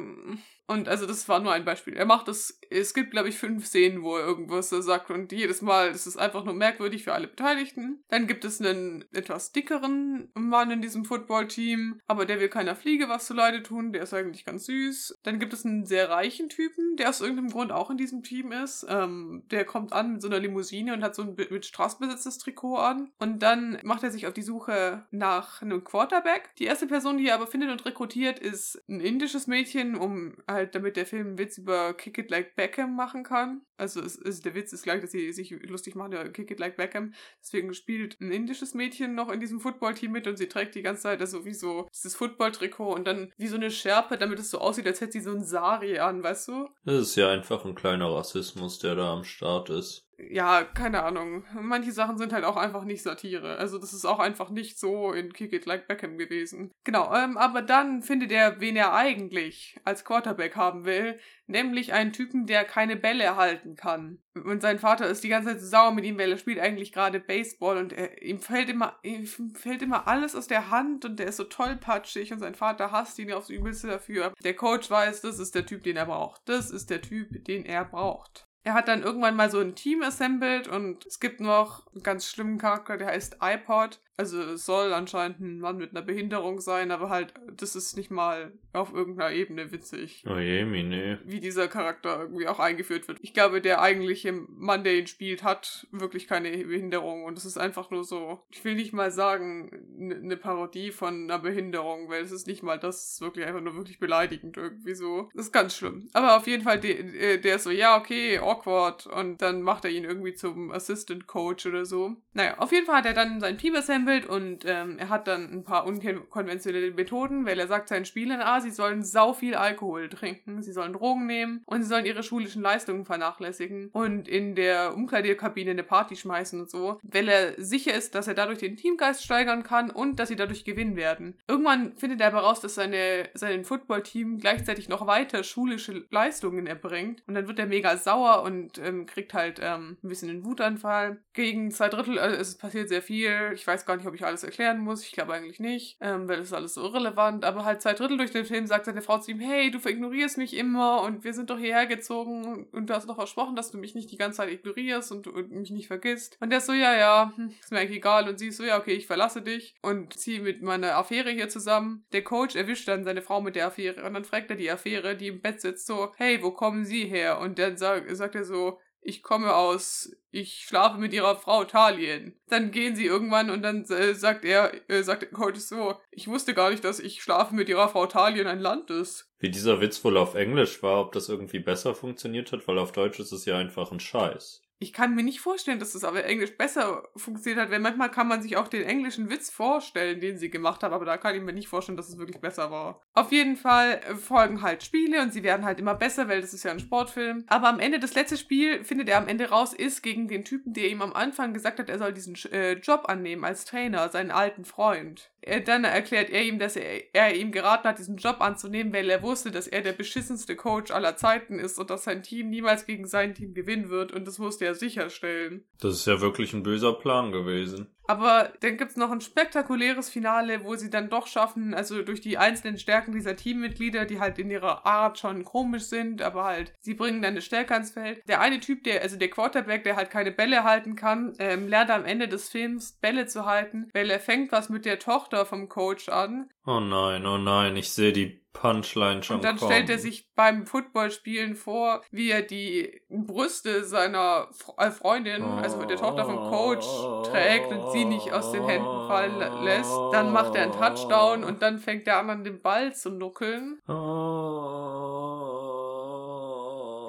Und also das war nur ein Beispiel. Er macht das, es gibt glaube ich fünf Szenen, wo er irgendwas sagt und jedes Mal, ist einfach nur merkwürdig für alle Beteiligten. Dann gibt es einen etwas dickeren Mann in diesem Football-Team, aber der will keiner Fliege was zu Leide tun, der ist eigentlich ganz süß. Dann gibt es einen sehr reichen Typen, der aus irgendeinem Grund auch in diesem Team ist. Ähm, der kommt an mit so einer Limousine und hat so ein mit Straßenbesitz das Trikot an. Und dann macht er sich auf die Suche nach einem Quarterback. Die erste Person, die er aber findet und rekrutiert, ist ein indisches Mädchen, um halt halt, damit der Film einen Witz über Kick It Like Beckham machen kann. Also es, es, der Witz ist gleich, dass sie sich lustig machen über Kick It Like Beckham. Deswegen spielt ein indisches Mädchen noch in diesem Footballteam mit und sie trägt die ganze Zeit also wie so dieses Football-Trikot und dann wie so eine Schärpe, damit es so aussieht, als hätte sie so ein Sari an, weißt du? Das ist ja einfach ein kleiner Rassismus, der da am Start ist ja, keine Ahnung. Manche Sachen sind halt auch einfach nicht Satire. Also das ist auch einfach nicht so in Kick It Like Beckham gewesen. Genau, ähm, aber dann findet er, wen er eigentlich als Quarterback haben will, nämlich einen Typen, der keine Bälle halten kann. Und sein Vater ist die ganze Zeit sauer mit ihm, weil er spielt eigentlich gerade Baseball und er, ihm fällt immer, ihm fällt immer alles aus der Hand und der ist so tollpatschig und sein Vater hasst ihn aufs Übelste dafür. Der Coach weiß, das ist der Typ, den er braucht. Das ist der Typ, den er braucht. Er hat dann irgendwann mal so ein Team assembled und es gibt noch einen ganz schlimmen Charakter, der heißt iPod. Also es soll anscheinend ein Mann mit einer Behinderung sein, aber halt, das ist nicht mal auf irgendeiner Ebene witzig. Oh je, mine. Wie dieser Charakter irgendwie auch eingeführt wird. Ich glaube, der eigentliche Mann, der ihn spielt, hat wirklich keine Behinderung und es ist einfach nur so, ich will nicht mal sagen, eine Parodie von einer Behinderung, weil es ist nicht mal das, ist wirklich einfach nur wirklich beleidigend irgendwie so. Das ist ganz schlimm. Aber auf jeden Fall, der, der ist so, ja, okay, awkward und dann macht er ihn irgendwie zum Assistant Coach oder so. Naja, auf jeden Fall hat er dann sein Team versammelt und ähm, er hat dann ein paar unkonventionelle Methoden, weil er sagt seinen Spielern, ah, sie sollen sau viel Alkohol trinken, sie sollen Drogen nehmen und sie sollen ihre schulischen Leistungen vernachlässigen und in der Umkleidekabine eine Party schmeißen und so, weil er sicher ist, dass er dadurch den Teamgeist steigern kann und dass sie dadurch gewinnen werden. Irgendwann findet er aber raus, dass seine, sein Footballteam gleichzeitig noch weiter schulische Leistungen erbringt und dann wird er mega sauer und ähm, kriegt halt ähm, ein bisschen einen Wutanfall. Gegen zwei Drittel, also es passiert sehr viel, ich weiß gar nicht, nicht, ob ich alles erklären muss. Ich glaube eigentlich nicht, ähm, weil das ist alles so irrelevant. Aber halt zwei Drittel durch den Film sagt seine Frau zu ihm, hey, du ignorierst mich immer und wir sind doch hierher gezogen und du hast doch versprochen, dass du mich nicht die ganze Zeit ignorierst und, und mich nicht vergisst. Und der ist so, ja, ja, hm, ist mir eigentlich egal. Und sie ist so, ja, okay, ich verlasse dich und ziehe mit meiner Affäre hier zusammen. Der Coach erwischt dann seine Frau mit der Affäre und dann fragt er die Affäre, die im Bett sitzt, so, hey, wo kommen Sie her? Und dann sagt, sagt er so, ich komme aus, ich schlafe mit ihrer Frau Talien. Dann gehen sie irgendwann und dann äh, sagt er, äh, sagt Coach so, ich wusste gar nicht, dass ich schlafe mit ihrer Frau Talien ein Land ist. Wie dieser Witz wohl auf Englisch war, ob das irgendwie besser funktioniert hat, weil auf Deutsch ist es ja einfach ein Scheiß. Ich kann mir nicht vorstellen, dass das aber Englisch besser funktioniert hat, weil manchmal kann man sich auch den englischen Witz vorstellen, den sie gemacht haben, aber da kann ich mir nicht vorstellen, dass es wirklich besser war. Auf jeden Fall äh, folgen halt Spiele und sie werden halt immer besser, weil das ist ja ein Sportfilm. Aber am Ende, das letzte Spiel, findet er am Ende raus, ist gegen den Typen, der ihm am Anfang gesagt hat, er soll diesen äh, Job annehmen als Trainer, seinen alten Freund. Er, dann erklärt er ihm, dass er, er ihm geraten hat, diesen Job anzunehmen, weil er wusste, dass er der beschissenste Coach aller Zeiten ist und dass sein Team niemals gegen sein Team gewinnen wird und das wusste er sicherstellen. Das ist ja wirklich ein böser Plan gewesen. Aber dann gibt es noch ein spektakuläres Finale, wo sie dann doch schaffen, also durch die einzelnen Stärken dieser Teammitglieder, die halt in ihrer Art schon komisch sind, aber halt, sie bringen dann eine Stärke ans Feld. Der eine Typ, der, also der Quarterback, der halt keine Bälle halten kann, ähm, lernt am Ende des Films Bälle zu halten, weil er fängt was mit der Tochter vom Coach an. Oh nein, oh nein, ich sehe die Punchline schon Und dann kommen. stellt er sich beim Footballspielen vor, wie er die Brüste seiner äh, Freundin, also der Tochter vom Coach, trägt und sie nicht aus den Händen fallen lässt. Dann macht er einen Touchdown und dann fängt der an, den Ball zu nuckeln.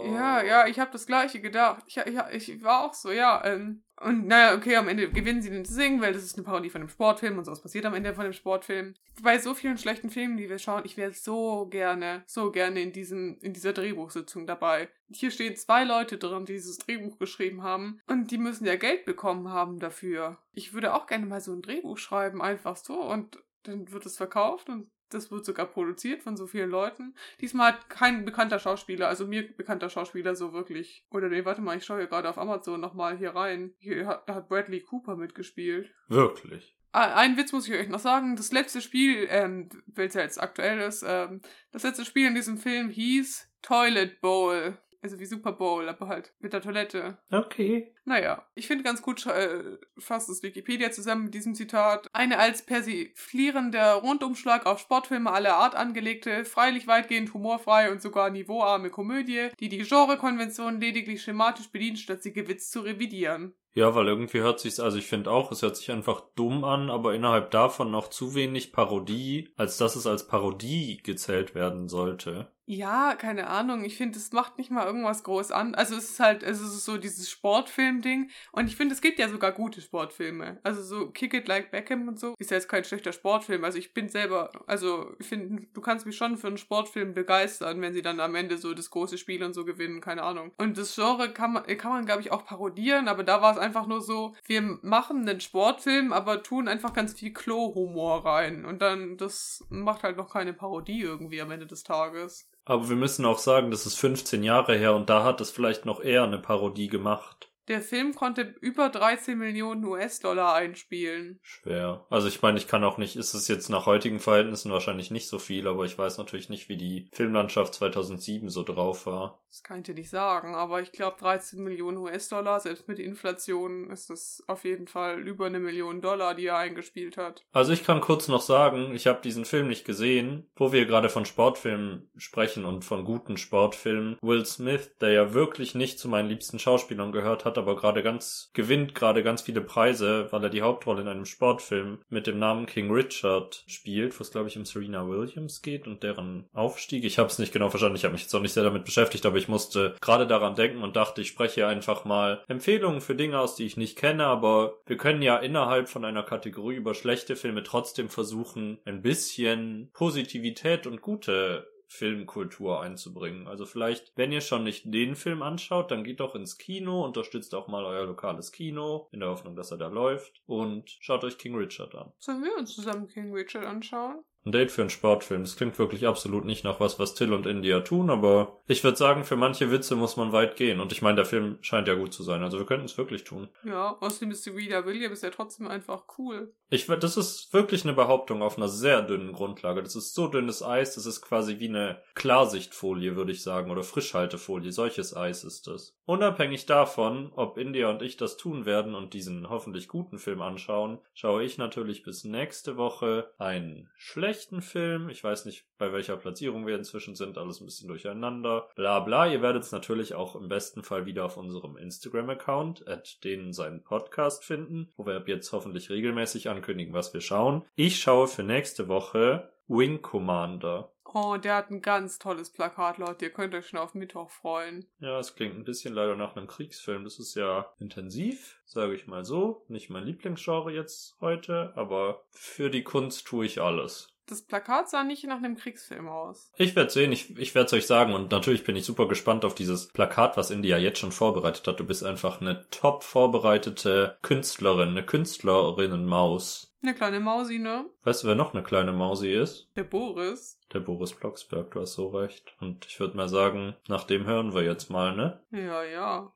Ja, ja, ich habe das gleiche gedacht. Ich, ich, ich war auch so, ja. Ähm, Und naja, okay, am Ende gewinnen sie den Singen, weil das ist eine Parodie von einem Sportfilm und sowas passiert am Ende von dem Sportfilm. Bei so vielen schlechten Filmen, die wir schauen, ich wäre so gerne, so gerne in, diesem, in dieser Drehbuchsitzung dabei. Hier stehen zwei Leute drin, die dieses Drehbuch geschrieben haben und die müssen ja Geld bekommen haben dafür. Ich würde auch gerne mal so ein Drehbuch schreiben, einfach so und dann wird es verkauft und das wird sogar produziert von so vielen Leuten. Diesmal hat kein bekannter Schauspieler, also mir bekannter Schauspieler so wirklich. Oder nee, warte mal, ich schaue hier gerade auf Amazon nochmal hier rein. Hier hat, da hat Bradley Cooper mitgespielt. Wirklich. Ah, einen Witz muss ich euch noch sagen. Das letzte Spiel, ähm, weil es ja jetzt aktuell ist, ähm, das letzte Spiel in diesem Film hieß Toilet Bowl. Also wie Super Bowl, aber halt mit der Toilette. Okay. Naja, ich finde ganz gut, äh, fasst es Wikipedia zusammen mit diesem Zitat. Eine als persiflierender Rundumschlag auf Sportfilme aller Art angelegte, freilich weitgehend humorfreie und sogar niveauarme Komödie, die die Genrekonvention lediglich schematisch bedient, statt sie gewitzt zu revidieren. Ja, weil irgendwie hört sich's, also ich finde auch, es hört sich einfach dumm an, aber innerhalb davon noch zu wenig Parodie, als dass es als Parodie gezählt werden sollte. Ja, keine Ahnung. Ich finde, es macht nicht mal irgendwas groß an. Also es ist halt, es ist so dieses Sportfilm-Ding. Und ich finde, es gibt ja sogar gute Sportfilme. Also so Kick It Like Beckham und so. Ist ja jetzt kein schlechter Sportfilm. Also ich bin selber, also ich finde, du kannst mich schon für einen Sportfilm begeistern, wenn sie dann am Ende so das große Spiel und so gewinnen. Keine Ahnung. Und das Genre kann man, kann man glaube ich, auch parodieren. Aber da war es einfach nur so, wir machen einen Sportfilm, aber tun einfach ganz viel Klo-Humor rein. Und dann, das macht halt noch keine Parodie irgendwie am Ende des Tages. Aber wir müssen auch sagen, das ist 15 Jahre her und da hat es vielleicht noch eher eine Parodie gemacht. Der Film konnte über 13 Millionen US-Dollar einspielen. Schwer. Also ich meine, ich kann auch nicht, ist es jetzt nach heutigen Verhältnissen wahrscheinlich nicht so viel, aber ich weiß natürlich nicht, wie die Filmlandschaft 2007 so drauf war. Das kann ich dir nicht sagen, aber ich glaube 13 Millionen US-Dollar, selbst mit Inflation ist das auf jeden Fall über eine Million Dollar, die er eingespielt hat. Also ich kann kurz noch sagen, ich habe diesen Film nicht gesehen, wo wir gerade von Sportfilmen sprechen und von guten Sportfilmen. Will Smith, der ja wirklich nicht zu meinen liebsten Schauspielern gehört hat, aber gerade ganz, gewinnt gerade ganz viele Preise, weil er die Hauptrolle in einem Sportfilm mit dem Namen King Richard spielt, wo es glaube ich um Serena Williams geht und deren Aufstieg. Ich habe es nicht genau verstanden, ich habe mich jetzt auch nicht sehr damit beschäftigt, aber ich musste gerade daran denken und dachte, ich spreche einfach mal Empfehlungen für Dinge aus, die ich nicht kenne, aber wir können ja innerhalb von einer Kategorie über schlechte Filme trotzdem versuchen, ein bisschen Positivität und gute Filmkultur einzubringen. Also vielleicht, wenn ihr schon nicht den Film anschaut, dann geht doch ins Kino, unterstützt auch mal euer lokales Kino, in der Hoffnung, dass er da läuft und schaut euch King Richard an. Sollen wir uns zusammen King Richard anschauen? Ein Date für einen Sportfilm. Das klingt wirklich absolut nicht nach was, was Till und India tun, aber ich würde sagen, für manche Witze muss man weit gehen. Und ich meine, der Film scheint ja gut zu sein. Also wir könnten es wirklich tun. Ja, außerdem ist Serena Williams ja trotzdem einfach cool. Ich, das ist wirklich eine Behauptung auf einer sehr dünnen Grundlage. Das ist so dünnes Eis, das ist quasi wie eine Klarsichtfolie, würde ich sagen, oder Frischhaltefolie. Solches Eis ist das. Unabhängig davon, ob India und ich das tun werden und diesen hoffentlich guten Film anschauen, schaue ich natürlich bis nächste Woche einen schlechten Film. Ich weiß nicht, bei welcher Platzierung wir inzwischen sind, alles ein bisschen durcheinander. Bla bla. Ihr werdet es natürlich auch im besten Fall wieder auf unserem Instagram-Account, at denen seinen Podcast finden, wo wir ab jetzt hoffentlich regelmäßig ankündigen, was wir schauen. Ich schaue für nächste Woche Wing Commander. Oh, der hat ein ganz tolles Plakat, Leute. Ihr könnt euch schon auf Mittwoch freuen. Ja, es klingt ein bisschen leider nach einem Kriegsfilm. Das ist ja intensiv, sage ich mal so. Nicht mein Lieblingsgenre jetzt heute, aber für die Kunst tue ich alles. Das Plakat sah nicht nach einem Kriegsfilm aus. Ich werde sehen, ich, ich werde es euch sagen und natürlich bin ich super gespannt auf dieses Plakat, was India jetzt schon vorbereitet hat. Du bist einfach eine top vorbereitete Künstlerin, eine Künstlerinnenmaus. Eine kleine Mausi, ne? Weißt du, wer noch eine kleine Mausi ist? Der Boris. Der Boris Blocksberg, du hast so recht. Und ich würde mal sagen, nach dem hören wir jetzt mal, ne? Ja, ja.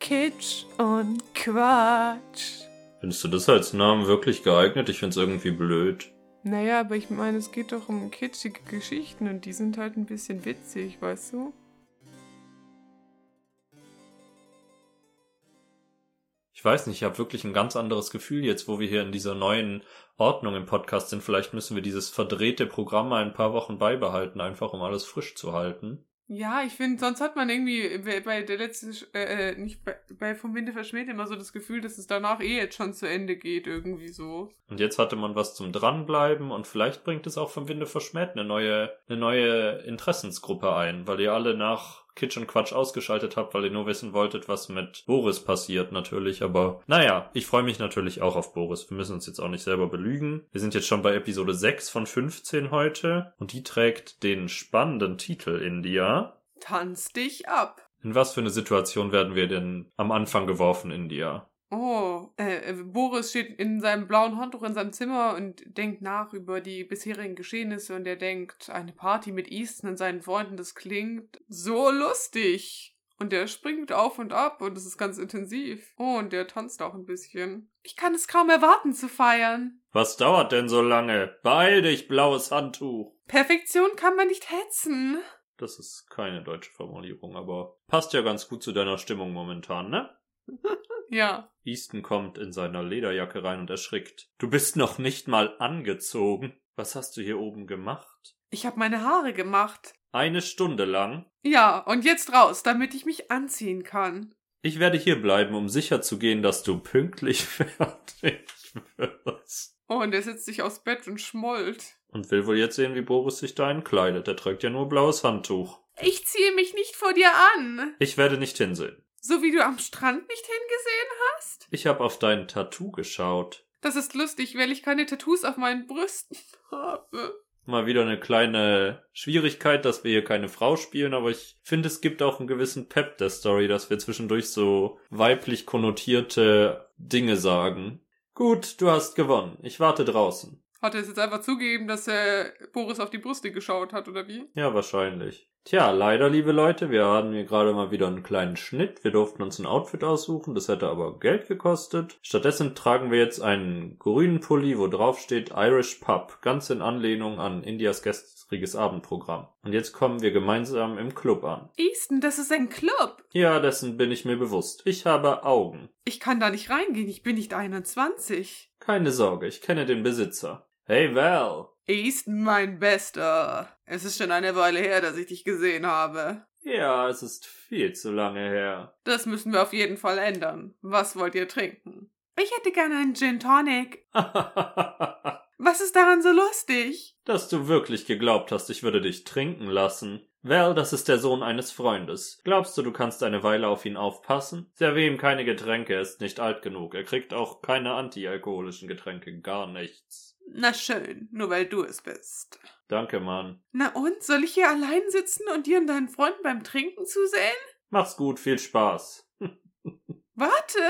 Kitsch und Quatsch. Findest du das als Namen wirklich geeignet? Ich find's irgendwie blöd. Naja, aber ich meine, es geht doch um kitschige Geschichten und die sind halt ein bisschen witzig, weißt du? Ich weiß nicht, ich habe wirklich ein ganz anderes Gefühl jetzt, wo wir hier in dieser neuen Ordnung im Podcast sind. Vielleicht müssen wir dieses verdrehte Programm mal ein paar Wochen beibehalten, einfach um alles frisch zu halten. Ja, ich finde, sonst hat man irgendwie bei- der letzten, äh, äh, nicht bei, bei Vom Winde verschmäht immer so das Gefühl, dass es danach eh jetzt schon zu Ende geht, irgendwie so. Und jetzt hatte man was zum Dranbleiben und vielleicht bringt es auch vom Winde verschmäht eine neue, eine neue Interessensgruppe ein, weil ihr alle nach Kitsch und Quatsch ausgeschaltet habt, weil ihr nur wissen wolltet, was mit Boris passiert natürlich. Aber naja, ich freue mich natürlich auch auf Boris. Wir müssen uns jetzt auch nicht selber belügen. Wir sind jetzt schon bei Episode 6 von 15 heute und die trägt den spannenden Titel India. Tanz dich ab. In was für eine Situation werden wir denn am Anfang geworfen, India? Oh, äh, äh, Boris steht in seinem blauen Handtuch in seinem Zimmer und denkt nach über die bisherigen Geschehnisse und er denkt, eine Party mit Easton und seinen Freunden, das klingt so lustig. Und er springt auf und ab und es ist ganz intensiv. Oh, und der tanzt auch ein bisschen. Ich kann es kaum erwarten zu feiern. Was dauert denn so lange? Beeil dich, blaues Handtuch. Perfektion kann man nicht hetzen. Das ist keine deutsche Formulierung, aber passt ja ganz gut zu deiner Stimmung momentan, ne? Ja. Easton kommt in seiner Lederjacke rein und erschrickt. Du bist noch nicht mal angezogen. Was hast du hier oben gemacht? Ich habe meine Haare gemacht. Eine Stunde lang? Ja, und jetzt raus, damit ich mich anziehen kann. Ich werde hier bleiben, um sicher zu gehen, dass du pünktlich fertig wirst. Oh, und er setzt sich aufs Bett und schmollt. Und will wohl jetzt sehen, wie Boris sich da entkleidet. Er trägt ja nur blaues Handtuch. Ich ziehe mich nicht vor dir an. Ich werde nicht hinsehen. So wie du am Strand nicht hingesehen hast? Ich habe auf dein Tattoo geschaut. Das ist lustig, weil ich keine Tattoos auf meinen Brüsten habe. Mal wieder eine kleine Schwierigkeit, dass wir hier keine Frau spielen, aber ich finde, es gibt auch einen gewissen Pep der Story, dass wir zwischendurch so weiblich konnotierte Dinge sagen. Gut, du hast gewonnen. Ich warte draußen. Hat er es jetzt einfach zugegeben, dass er Boris auf die Brüste geschaut hat, oder wie? Ja, wahrscheinlich. Tja, leider, liebe Leute, wir hatten hier gerade mal wieder einen kleinen Schnitt. Wir durften uns ein Outfit aussuchen, das hätte aber Geld gekostet. Stattdessen tragen wir jetzt einen grünen Pulli, wo drauf steht Irish Pub, ganz in Anlehnung an Indias gestriges Abendprogramm. Und jetzt kommen wir gemeinsam im Club an. Easton, das ist ein Club. Ja, dessen bin ich mir bewusst. Ich habe Augen. Ich kann da nicht reingehen, ich bin nicht 21. Keine Sorge, ich kenne den Besitzer. Hey Val. Easton, mein Bester. Es ist schon eine Weile her, dass ich dich gesehen habe. Ja, es ist viel zu lange her. Das müssen wir auf jeden Fall ändern. Was wollt ihr trinken? Ich hätte gerne einen Gin Tonic. Was ist daran so lustig? Dass du wirklich geglaubt hast, ich würde dich trinken lassen. Val, das ist der Sohn eines Freundes. Glaubst du, du kannst eine Weile auf ihn aufpassen? Servier ihm keine Getränke, er ist nicht alt genug. Er kriegt auch keine antialkoholischen Getränke, gar nichts. Na schön, nur weil du es bist. Danke, Mann. Na und, soll ich hier allein sitzen und dir und deinen Freunden beim Trinken zusehen? Mach's gut, viel Spaß. Warte!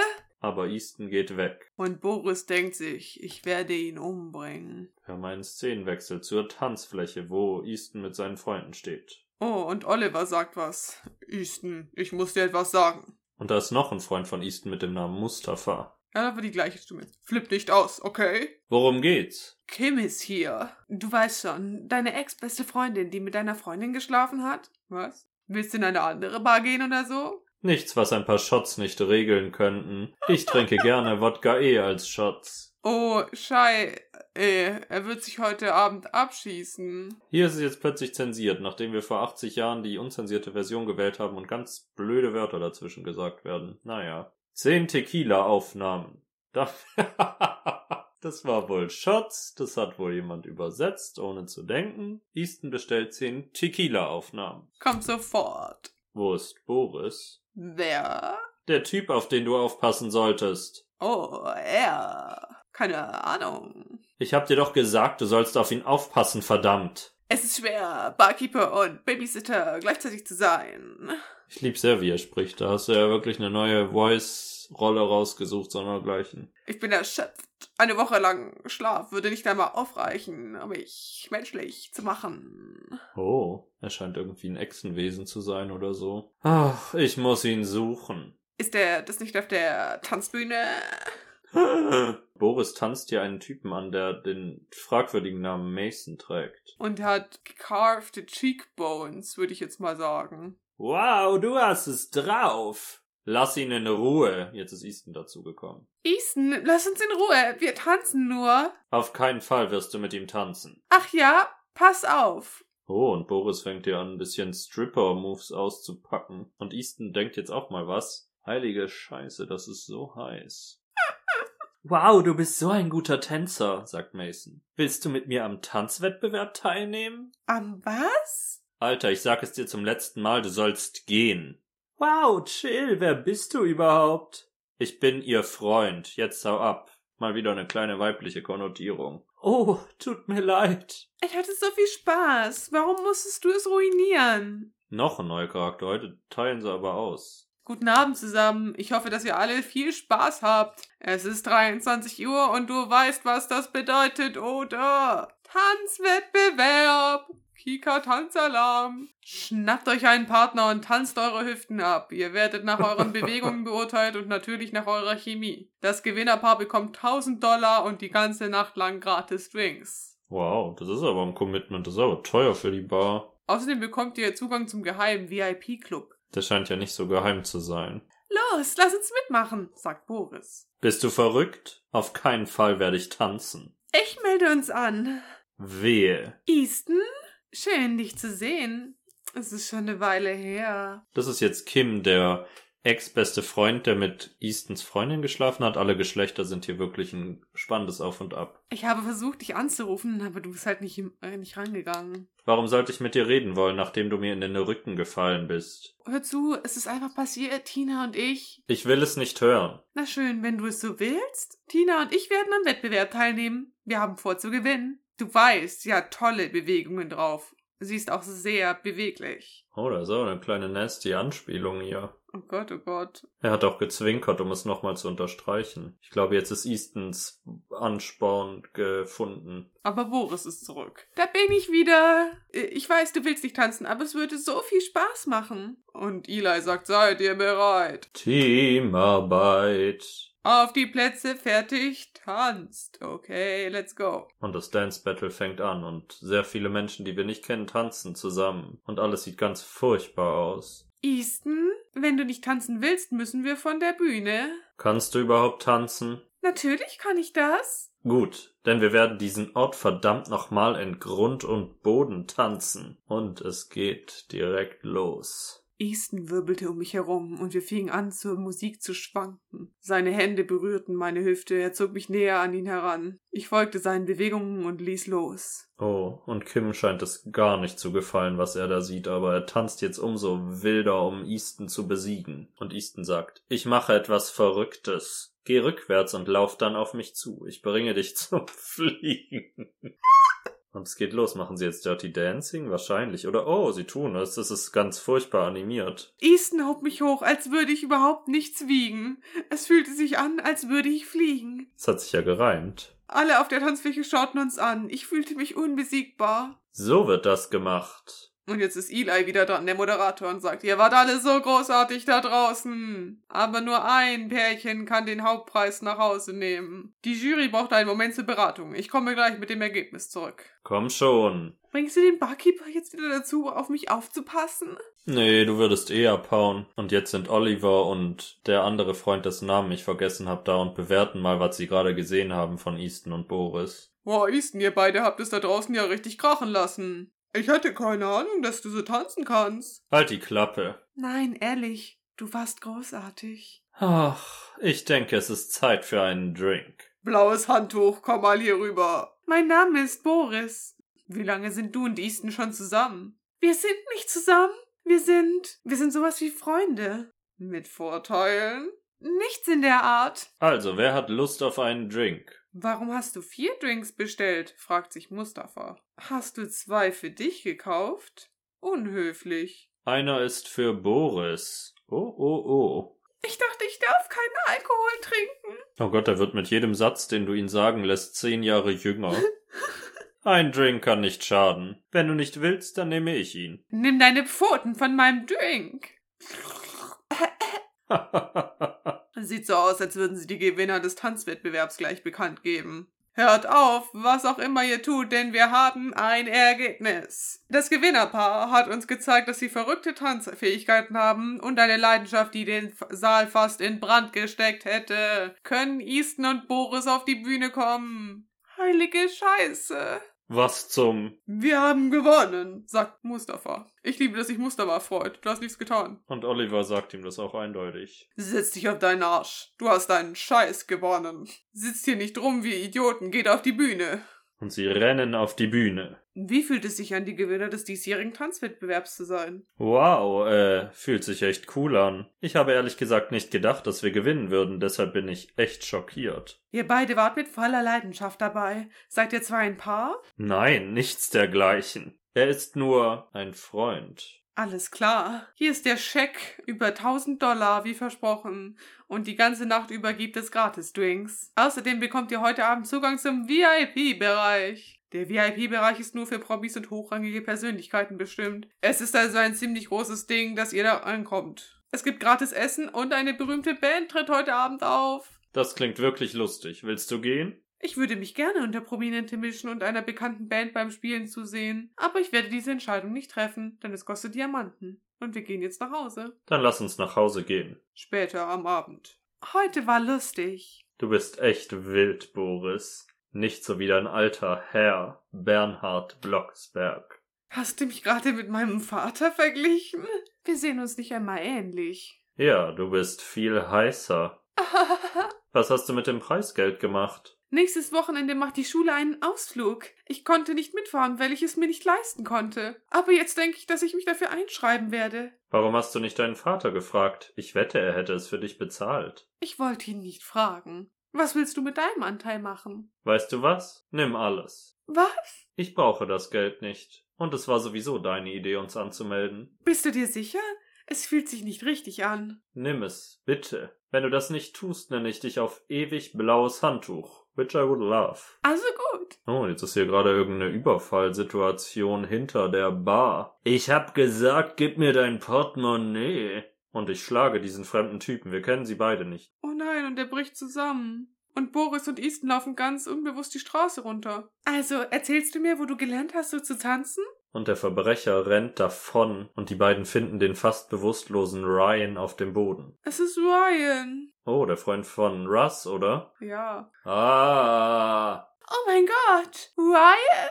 Aber Easton geht weg. Und Boris denkt sich, ich werde ihn umbringen. Wir haben einen Szenenwechsel zur Tanzfläche, wo Easton mit seinen Freunden steht. Oh, und Oliver sagt was. Easton, ich muss dir etwas sagen. Und da ist noch ein Freund von Easton mit dem Namen Mustafa. Aber die gleiche Stimme. Flipp nicht aus, okay? Worum geht's? Kim ist hier. Du weißt schon, deine ex-beste Freundin, die mit deiner Freundin geschlafen hat? Was? Willst du in eine andere Bar gehen oder so? Nichts, was ein paar Shots nicht regeln könnten. Ich trinke gerne Wodka eh als Shots. Oh, Schei, äh, er wird sich heute Abend abschießen. Hier ist es jetzt plötzlich zensiert, nachdem wir vor 80 Jahren die unzensierte Version gewählt haben und ganz blöde Wörter dazwischen gesagt werden. Naja. Zehn Tequila-Aufnahmen. Da das war wohl Shots, das hat wohl jemand übersetzt, ohne zu denken. Easton bestellt zehn Tequila-Aufnahmen. Komm sofort. Wo ist Boris? Wer? Der Typ, auf den du aufpassen solltest. Oh, er. Keine Ahnung. Ich hab dir doch gesagt, du sollst auf ihn aufpassen, verdammt. Es ist schwer, Barkeeper und Babysitter gleichzeitig zu sein. Ich lieb sehr, wie er spricht. Da hast du ja wirklich eine neue Voice-Rolle rausgesucht, sondergleichen. Ich bin erschöpft. Eine Woche lang Schlaf würde nicht einmal aufreichen, um mich menschlich zu machen. Oh, er scheint irgendwie ein Echsenwesen zu sein oder so. Ach, ich muss ihn suchen. Ist er das nicht auf der Tanzbühne? Boris tanzt hier einen Typen an, der den fragwürdigen Namen Mason trägt. Und hat gecarvte Cheekbones, würde ich jetzt mal sagen. Wow, du hast es drauf. Lass ihn in Ruhe. Jetzt ist Easton dazugekommen. Easton, lass uns in Ruhe. Wir tanzen nur. Auf keinen Fall wirst du mit ihm tanzen. Ach ja, pass auf. Oh, und Boris fängt hier an, ein bisschen Stripper-Moves auszupacken. Und Easton denkt jetzt auch mal was. Heilige Scheiße, das ist so heiß. Wow, du bist so ein guter Tänzer, sagt Mason. Willst du mit mir am Tanzwettbewerb teilnehmen? Am was? Alter, ich sag es dir zum letzten Mal, du sollst gehen. Wow, chill, wer bist du überhaupt? Ich bin ihr Freund, jetzt hau ab. Mal wieder eine kleine weibliche Konnotierung. Oh, tut mir leid. Ich hatte so viel Spaß. Warum musstest du es ruinieren? Noch ein neuer Charakter, heute teilen sie aber aus. Guten Abend zusammen. Ich hoffe, dass ihr alle viel Spaß habt. Es ist 23 Uhr und du weißt, was das bedeutet, oder? Tanzwettbewerb! Kika Tanzalarm! Schnappt euch einen Partner und tanzt eure Hüften ab. Ihr werdet nach euren Bewegungen beurteilt und natürlich nach eurer Chemie. Das Gewinnerpaar bekommt 1000 Dollar und die ganze Nacht lang gratis Drinks. Wow, das ist aber ein Commitment, das ist aber teuer für die Bar. Außerdem bekommt ihr Zugang zum geheimen VIP-Club. Das scheint ja nicht so geheim zu sein. Los, lass uns mitmachen, sagt Boris. Bist du verrückt? Auf keinen Fall werde ich tanzen. Ich melde uns an. Wehe. Easton? Schön, dich zu sehen. Es ist schon eine Weile her. Das ist jetzt Kim, der ex-beste Freund, der mit Eastons Freundin geschlafen hat. Alle Geschlechter sind hier wirklich ein spannendes Auf und Ab. Ich habe versucht, dich anzurufen, aber du bist halt nicht, äh, nicht rangegangen. Warum sollte ich mit dir reden wollen, nachdem du mir in den Rücken gefallen bist? Hör zu, es ist einfach passiert, Tina und ich. Ich will es nicht hören. Na schön, wenn du es so willst. Tina und ich werden am Wettbewerb teilnehmen. Wir haben vor zu gewinnen. Du weißt, sie hat tolle Bewegungen drauf. Sie ist auch sehr beweglich. Oh, da ist auch eine kleine nasty Anspielung hier. Oh Gott, oh Gott. Er hat auch gezwinkert, um es nochmal zu unterstreichen. Ich glaube, jetzt ist Eastons Ansporn gefunden. Aber Boris ist zurück. Da bin ich wieder. Ich weiß, du willst nicht tanzen, aber es würde so viel Spaß machen. Und Eli sagt, seid ihr bereit? Teamarbeit. Auf die Plätze, fertig, tanzt. Okay, let's go. Und das Dance Battle fängt an und sehr viele Menschen, die wir nicht kennen, tanzen zusammen. Und alles sieht ganz furchtbar aus. Easton, wenn du nicht tanzen willst, müssen wir von der Bühne. Kannst du überhaupt tanzen? Natürlich kann ich das. Gut, denn wir werden diesen Ort verdammt nochmal in Grund und Boden tanzen. Und es geht direkt los. Easton wirbelte um mich herum und wir fingen an, zur Musik zu schwanken. Seine Hände berührten meine Hüfte, er zog mich näher an ihn heran. Ich folgte seinen Bewegungen und ließ los. Oh, und Kim scheint es gar nicht zu gefallen, was er da sieht, aber er tanzt jetzt umso wilder, um Easton zu besiegen. Und Easton sagt, ich mache etwas Verrücktes. Geh rückwärts und lauf dann auf mich zu. Ich bringe dich zum Fliegen. Und es geht los. Machen sie jetzt Dirty Dancing? Wahrscheinlich. Oder oh, sie tun es. Das ist ganz furchtbar animiert. Easton hob mich hoch, als würde ich überhaupt nichts wiegen. Es fühlte sich an, als würde ich fliegen. Es hat sich ja gereimt. Alle auf der Tanzfläche schauten uns an. Ich fühlte mich unbesiegbar. So wird das gemacht. Und jetzt ist Eli wieder dran, der Moderator, und sagt, ihr wart alle so großartig da draußen. Aber nur ein Pärchen kann den Hauptpreis nach Hause nehmen. Die Jury braucht einen Moment zur Beratung. Ich komme gleich mit dem Ergebnis zurück. Komm schon. Bringst du den Barkeeper jetzt wieder dazu, auf mich aufzupassen? Nee, du würdest eh abhauen. Und jetzt sind Oliver und der andere Freund, dessen Namen ich vergessen habe, da und bewerten mal, was sie gerade gesehen haben von Easton und Boris. Boah, Easton, ihr beide habt es da draußen ja richtig krachen lassen. Ich hatte keine Ahnung, dass du so tanzen kannst. Halt die Klappe. Nein, ehrlich, du warst großartig. Ach, ich denke, es ist Zeit für einen Drink. Blaues Handtuch, komm mal hier rüber. Mein Name ist Boris. Wie lange sind du und Easton schon zusammen? Wir sind nicht zusammen. Wir sind. Wir sind sowas wie Freunde. Mit Vorteilen? Nichts in der Art. Also, wer hat Lust auf einen Drink? Warum hast du vier Drinks bestellt? fragt sich Mustafa. Hast du zwei für dich gekauft? Unhöflich. Einer ist für Boris. Oh, oh, oh. Ich dachte, ich darf keinen Alkohol trinken. Oh Gott, er wird mit jedem Satz, den du ihn sagen lässt, zehn Jahre jünger. Ein Drink kann nicht schaden. Wenn du nicht willst, dann nehme ich ihn. Nimm deine Pfoten von meinem Drink. Sieht so aus, als würden sie die Gewinner des Tanzwettbewerbs gleich bekannt geben. Hört auf, was auch immer ihr tut, denn wir haben ein Ergebnis. Das Gewinnerpaar hat uns gezeigt, dass sie verrückte Tanzfähigkeiten haben und eine Leidenschaft, die den Saal fast in Brand gesteckt hätte. Können Easton und Boris auf die Bühne kommen? Heilige Scheiße. Was zum? Wir haben gewonnen, sagt Mustafa. Ich liebe, dass sich Mustafa freut. Du hast nichts getan. Und Oliver sagt ihm das auch eindeutig. Setz dich auf deinen Arsch. Du hast deinen Scheiß gewonnen. Sitzt hier nicht rum wie Idioten. Geht auf die Bühne. Und sie rennen auf die Bühne. Wie fühlt es sich an, die Gewinner des diesjährigen Tanzwettbewerbs zu sein? Wow, äh, fühlt sich echt cool an. Ich habe ehrlich gesagt nicht gedacht, dass wir gewinnen würden, deshalb bin ich echt schockiert. Ihr beide wart mit voller Leidenschaft dabei. Seid ihr zwar ein Paar? Nein, nichts dergleichen. Er ist nur ein Freund. Alles klar. Hier ist der Scheck über 1000 Dollar, wie versprochen. Und die ganze Nacht über gibt es Gratis-Drinks. Außerdem bekommt ihr heute Abend Zugang zum VIP-Bereich. Der VIP-Bereich ist nur für Promis und hochrangige Persönlichkeiten bestimmt. Es ist also ein ziemlich großes Ding, dass ihr da ankommt. Es gibt gratis Essen und eine berühmte Band tritt heute Abend auf. Das klingt wirklich lustig. Willst du gehen? Ich würde mich gerne unter Prominente mischen und einer bekannten Band beim Spielen zusehen, aber ich werde diese Entscheidung nicht treffen, denn es kostet Diamanten. Und wir gehen jetzt nach Hause. Dann lass uns nach Hause gehen. Später am Abend. Heute war lustig. Du bist echt wild, Boris. Nicht so wie dein alter Herr, Bernhard Blocksberg. Hast du mich gerade mit meinem Vater verglichen? Wir sehen uns nicht einmal ähnlich. Ja, du bist viel heißer. Was hast du mit dem Preisgeld gemacht? Nächstes Wochenende macht die Schule einen Ausflug. Ich konnte nicht mitfahren, weil ich es mir nicht leisten konnte. Aber jetzt denke ich, dass ich mich dafür einschreiben werde. Warum hast du nicht deinen Vater gefragt? Ich wette, er hätte es für dich bezahlt. Ich wollte ihn nicht fragen. Was willst du mit deinem Anteil machen? Weißt du was? Nimm alles. Was? Ich brauche das Geld nicht. Und es war sowieso deine Idee, uns anzumelden. Bist du dir sicher? Es fühlt sich nicht richtig an. Nimm es, bitte. Wenn du das nicht tust, nenne ich dich auf ewig blaues Handtuch. Which I would love. Also gut. Oh, jetzt ist hier gerade irgendeine Überfallsituation hinter der Bar. Ich hab gesagt, gib mir dein Portemonnaie. Und ich schlage diesen fremden Typen. Wir kennen sie beide nicht. Oh nein, und er bricht zusammen. Und Boris und Easton laufen ganz unbewusst die Straße runter. Also, erzählst du mir, wo du gelernt hast, so zu tanzen? Und der Verbrecher rennt davon und die beiden finden den fast bewusstlosen Ryan auf dem Boden. Es ist Ryan. Oh, der Freund von Russ, oder? Ja. Ah! Oh mein Gott. Ryan?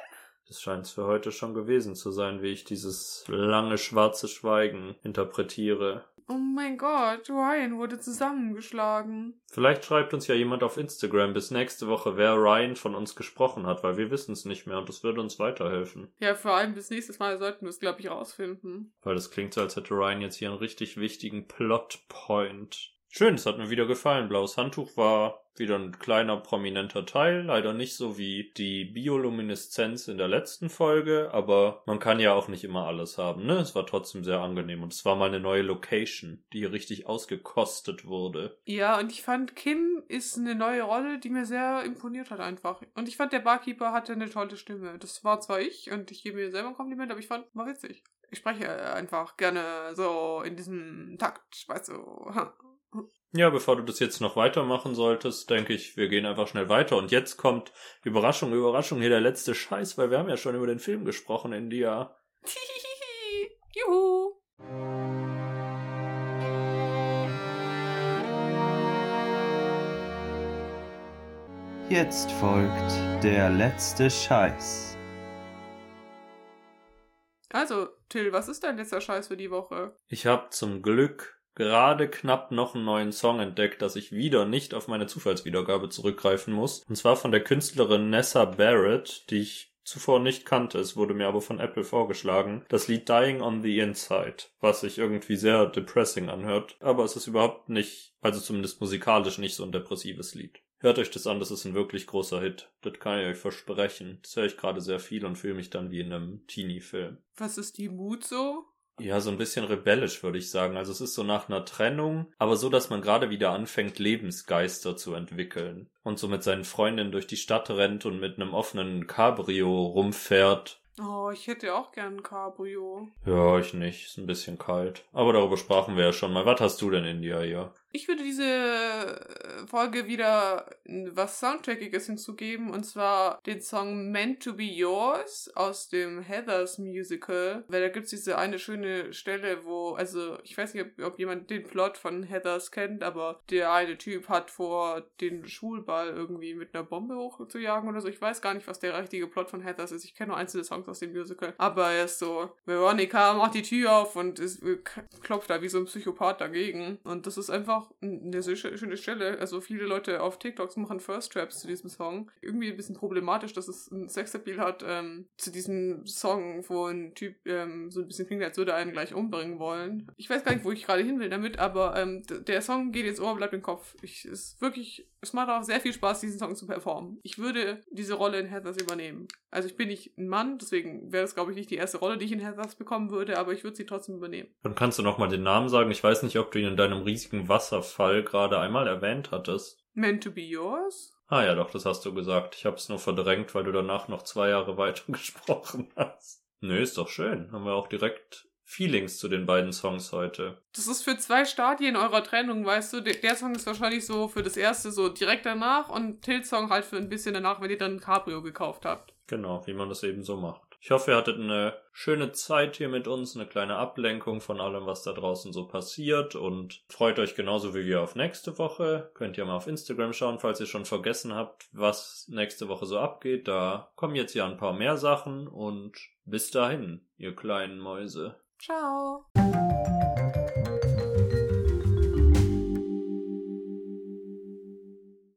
Das scheint's für heute schon gewesen zu sein, wie ich dieses lange schwarze Schweigen interpretiere. Oh mein Gott, Ryan wurde zusammengeschlagen. Vielleicht schreibt uns ja jemand auf Instagram bis nächste Woche, wer Ryan von uns gesprochen hat, weil wir wissen es nicht mehr und das würde uns weiterhelfen. Ja, vor allem bis nächstes Mal sollten wir es, glaube ich, rausfinden. Weil das klingt so, als hätte Ryan jetzt hier einen richtig wichtigen Plotpoint. Schön, es hat mir wieder gefallen. Blaues Handtuch war wieder ein kleiner prominenter Teil, leider nicht so wie die Biolumineszenz in der letzten Folge, aber man kann ja auch nicht immer alles haben, ne? Es war trotzdem sehr angenehm und es war mal eine neue Location, die hier richtig ausgekostet wurde. Ja, und ich fand, Kim ist eine neue Rolle, die mir sehr imponiert hat einfach. Und ich fand, der Barkeeper hatte eine tolle Stimme. Das war zwar ich und ich gebe mir selber ein Kompliment, aber ich fand, war witzig. Ich spreche einfach gerne so in diesem Takt, weißt du. Ja, bevor du das jetzt noch weitermachen solltest, denke ich, wir gehen einfach schnell weiter. Und jetzt kommt Überraschung, Überraschung, hier der letzte Scheiß, weil wir haben ja schon über den Film gesprochen, India. Juhu. Jetzt folgt der letzte Scheiß. Also, Till, was ist dein letzter Scheiß für die Woche? Ich habe zum Glück gerade knapp noch einen neuen Song entdeckt, dass ich wieder nicht auf meine Zufallswiedergabe zurückgreifen muss. Und zwar von der Künstlerin Nessa Barrett, die ich zuvor nicht kannte. Es wurde mir aber von Apple vorgeschlagen. Das Lied Dying on the Inside, was sich irgendwie sehr depressing anhört. Aber es ist überhaupt nicht, also zumindest musikalisch nicht so ein depressives Lied. Hört euch das an, das ist ein wirklich großer Hit. Das kann ich euch versprechen. Das höre ich gerade sehr viel und fühle mich dann wie in einem Teenie-Film. Was ist die Mut so? Ja, so ein bisschen rebellisch, würde ich sagen. Also es ist so nach einer Trennung, aber so, dass man gerade wieder anfängt, Lebensgeister zu entwickeln. Und so mit seinen Freundinnen durch die Stadt rennt und mit einem offenen Cabrio rumfährt. Oh, ich hätte auch gern ein Cabrio. Ja, ich nicht. Ist ein bisschen kalt. Aber darüber sprachen wir ja schon mal. Was hast du denn in dir hier? Ich würde diese Folge wieder was Soundtrackiges hinzugeben und zwar den Song Meant to Be Yours aus dem Heathers Musical. Weil da gibt's diese eine schöne Stelle, wo, also ich weiß nicht, ob, ob jemand den Plot von Heathers kennt, aber der eine Typ hat vor, den Schulball irgendwie mit einer Bombe hochzujagen oder so. Ich weiß gar nicht, was der richtige Plot von Heathers ist. Ich kenne nur einzelne Songs aus dem Musical. Aber er ist so, Veronica macht die Tür auf und ist, klopft da wie so ein Psychopath dagegen. Und das ist einfach eine sehr schöne Stelle. Also viele Leute auf TikToks machen First Traps zu diesem Song. Irgendwie ein bisschen problematisch, dass es ein Sexappeal hat ähm, zu diesem Song, wo ein Typ ähm, so ein bisschen klingt, als würde er einen gleich umbringen wollen. Ich weiß gar nicht, wo ich gerade hin will damit, aber ähm, der Song geht jetzt Ohr, bleibt im Kopf. Ich, ist wirklich, es macht auch sehr viel Spaß, diesen Song zu performen. Ich würde diese Rolle in Heathers übernehmen. Also ich bin nicht ein Mann, deswegen wäre das, glaube ich, nicht die erste Rolle, die ich in Heathers bekommen würde, aber ich würde sie trotzdem übernehmen. Dann kannst du nochmal den Namen sagen. Ich weiß nicht, ob du ihn in deinem riesigen Wasserfall gerade einmal erwähnt hattest. Meant to be yours? Ah ja, doch, das hast du gesagt. Ich habe es nur verdrängt, weil du danach noch zwei Jahre weiter gesprochen hast. Nö, ist doch schön. Haben wir auch direkt Feelings zu den beiden Songs heute. Das ist für zwei Stadien eurer Trennung, weißt du. Der, Song ist wahrscheinlich so für das erste so direkt danach und Tilt-Song halt für ein bisschen danach, wenn ihr dann ein Cabrio gekauft habt. Genau, wie man das eben so macht. Ich hoffe, ihr hattet eine schöne Zeit hier mit uns, eine kleine Ablenkung von allem, was da draußen so passiert und freut euch genauso wie wir auf nächste Woche. Könnt ihr mal auf Instagram schauen, falls ihr schon vergessen habt, was nächste Woche so abgeht. Da kommen jetzt ja ein paar mehr Sachen und bis dahin, ihr kleinen Mäuse. Ciao.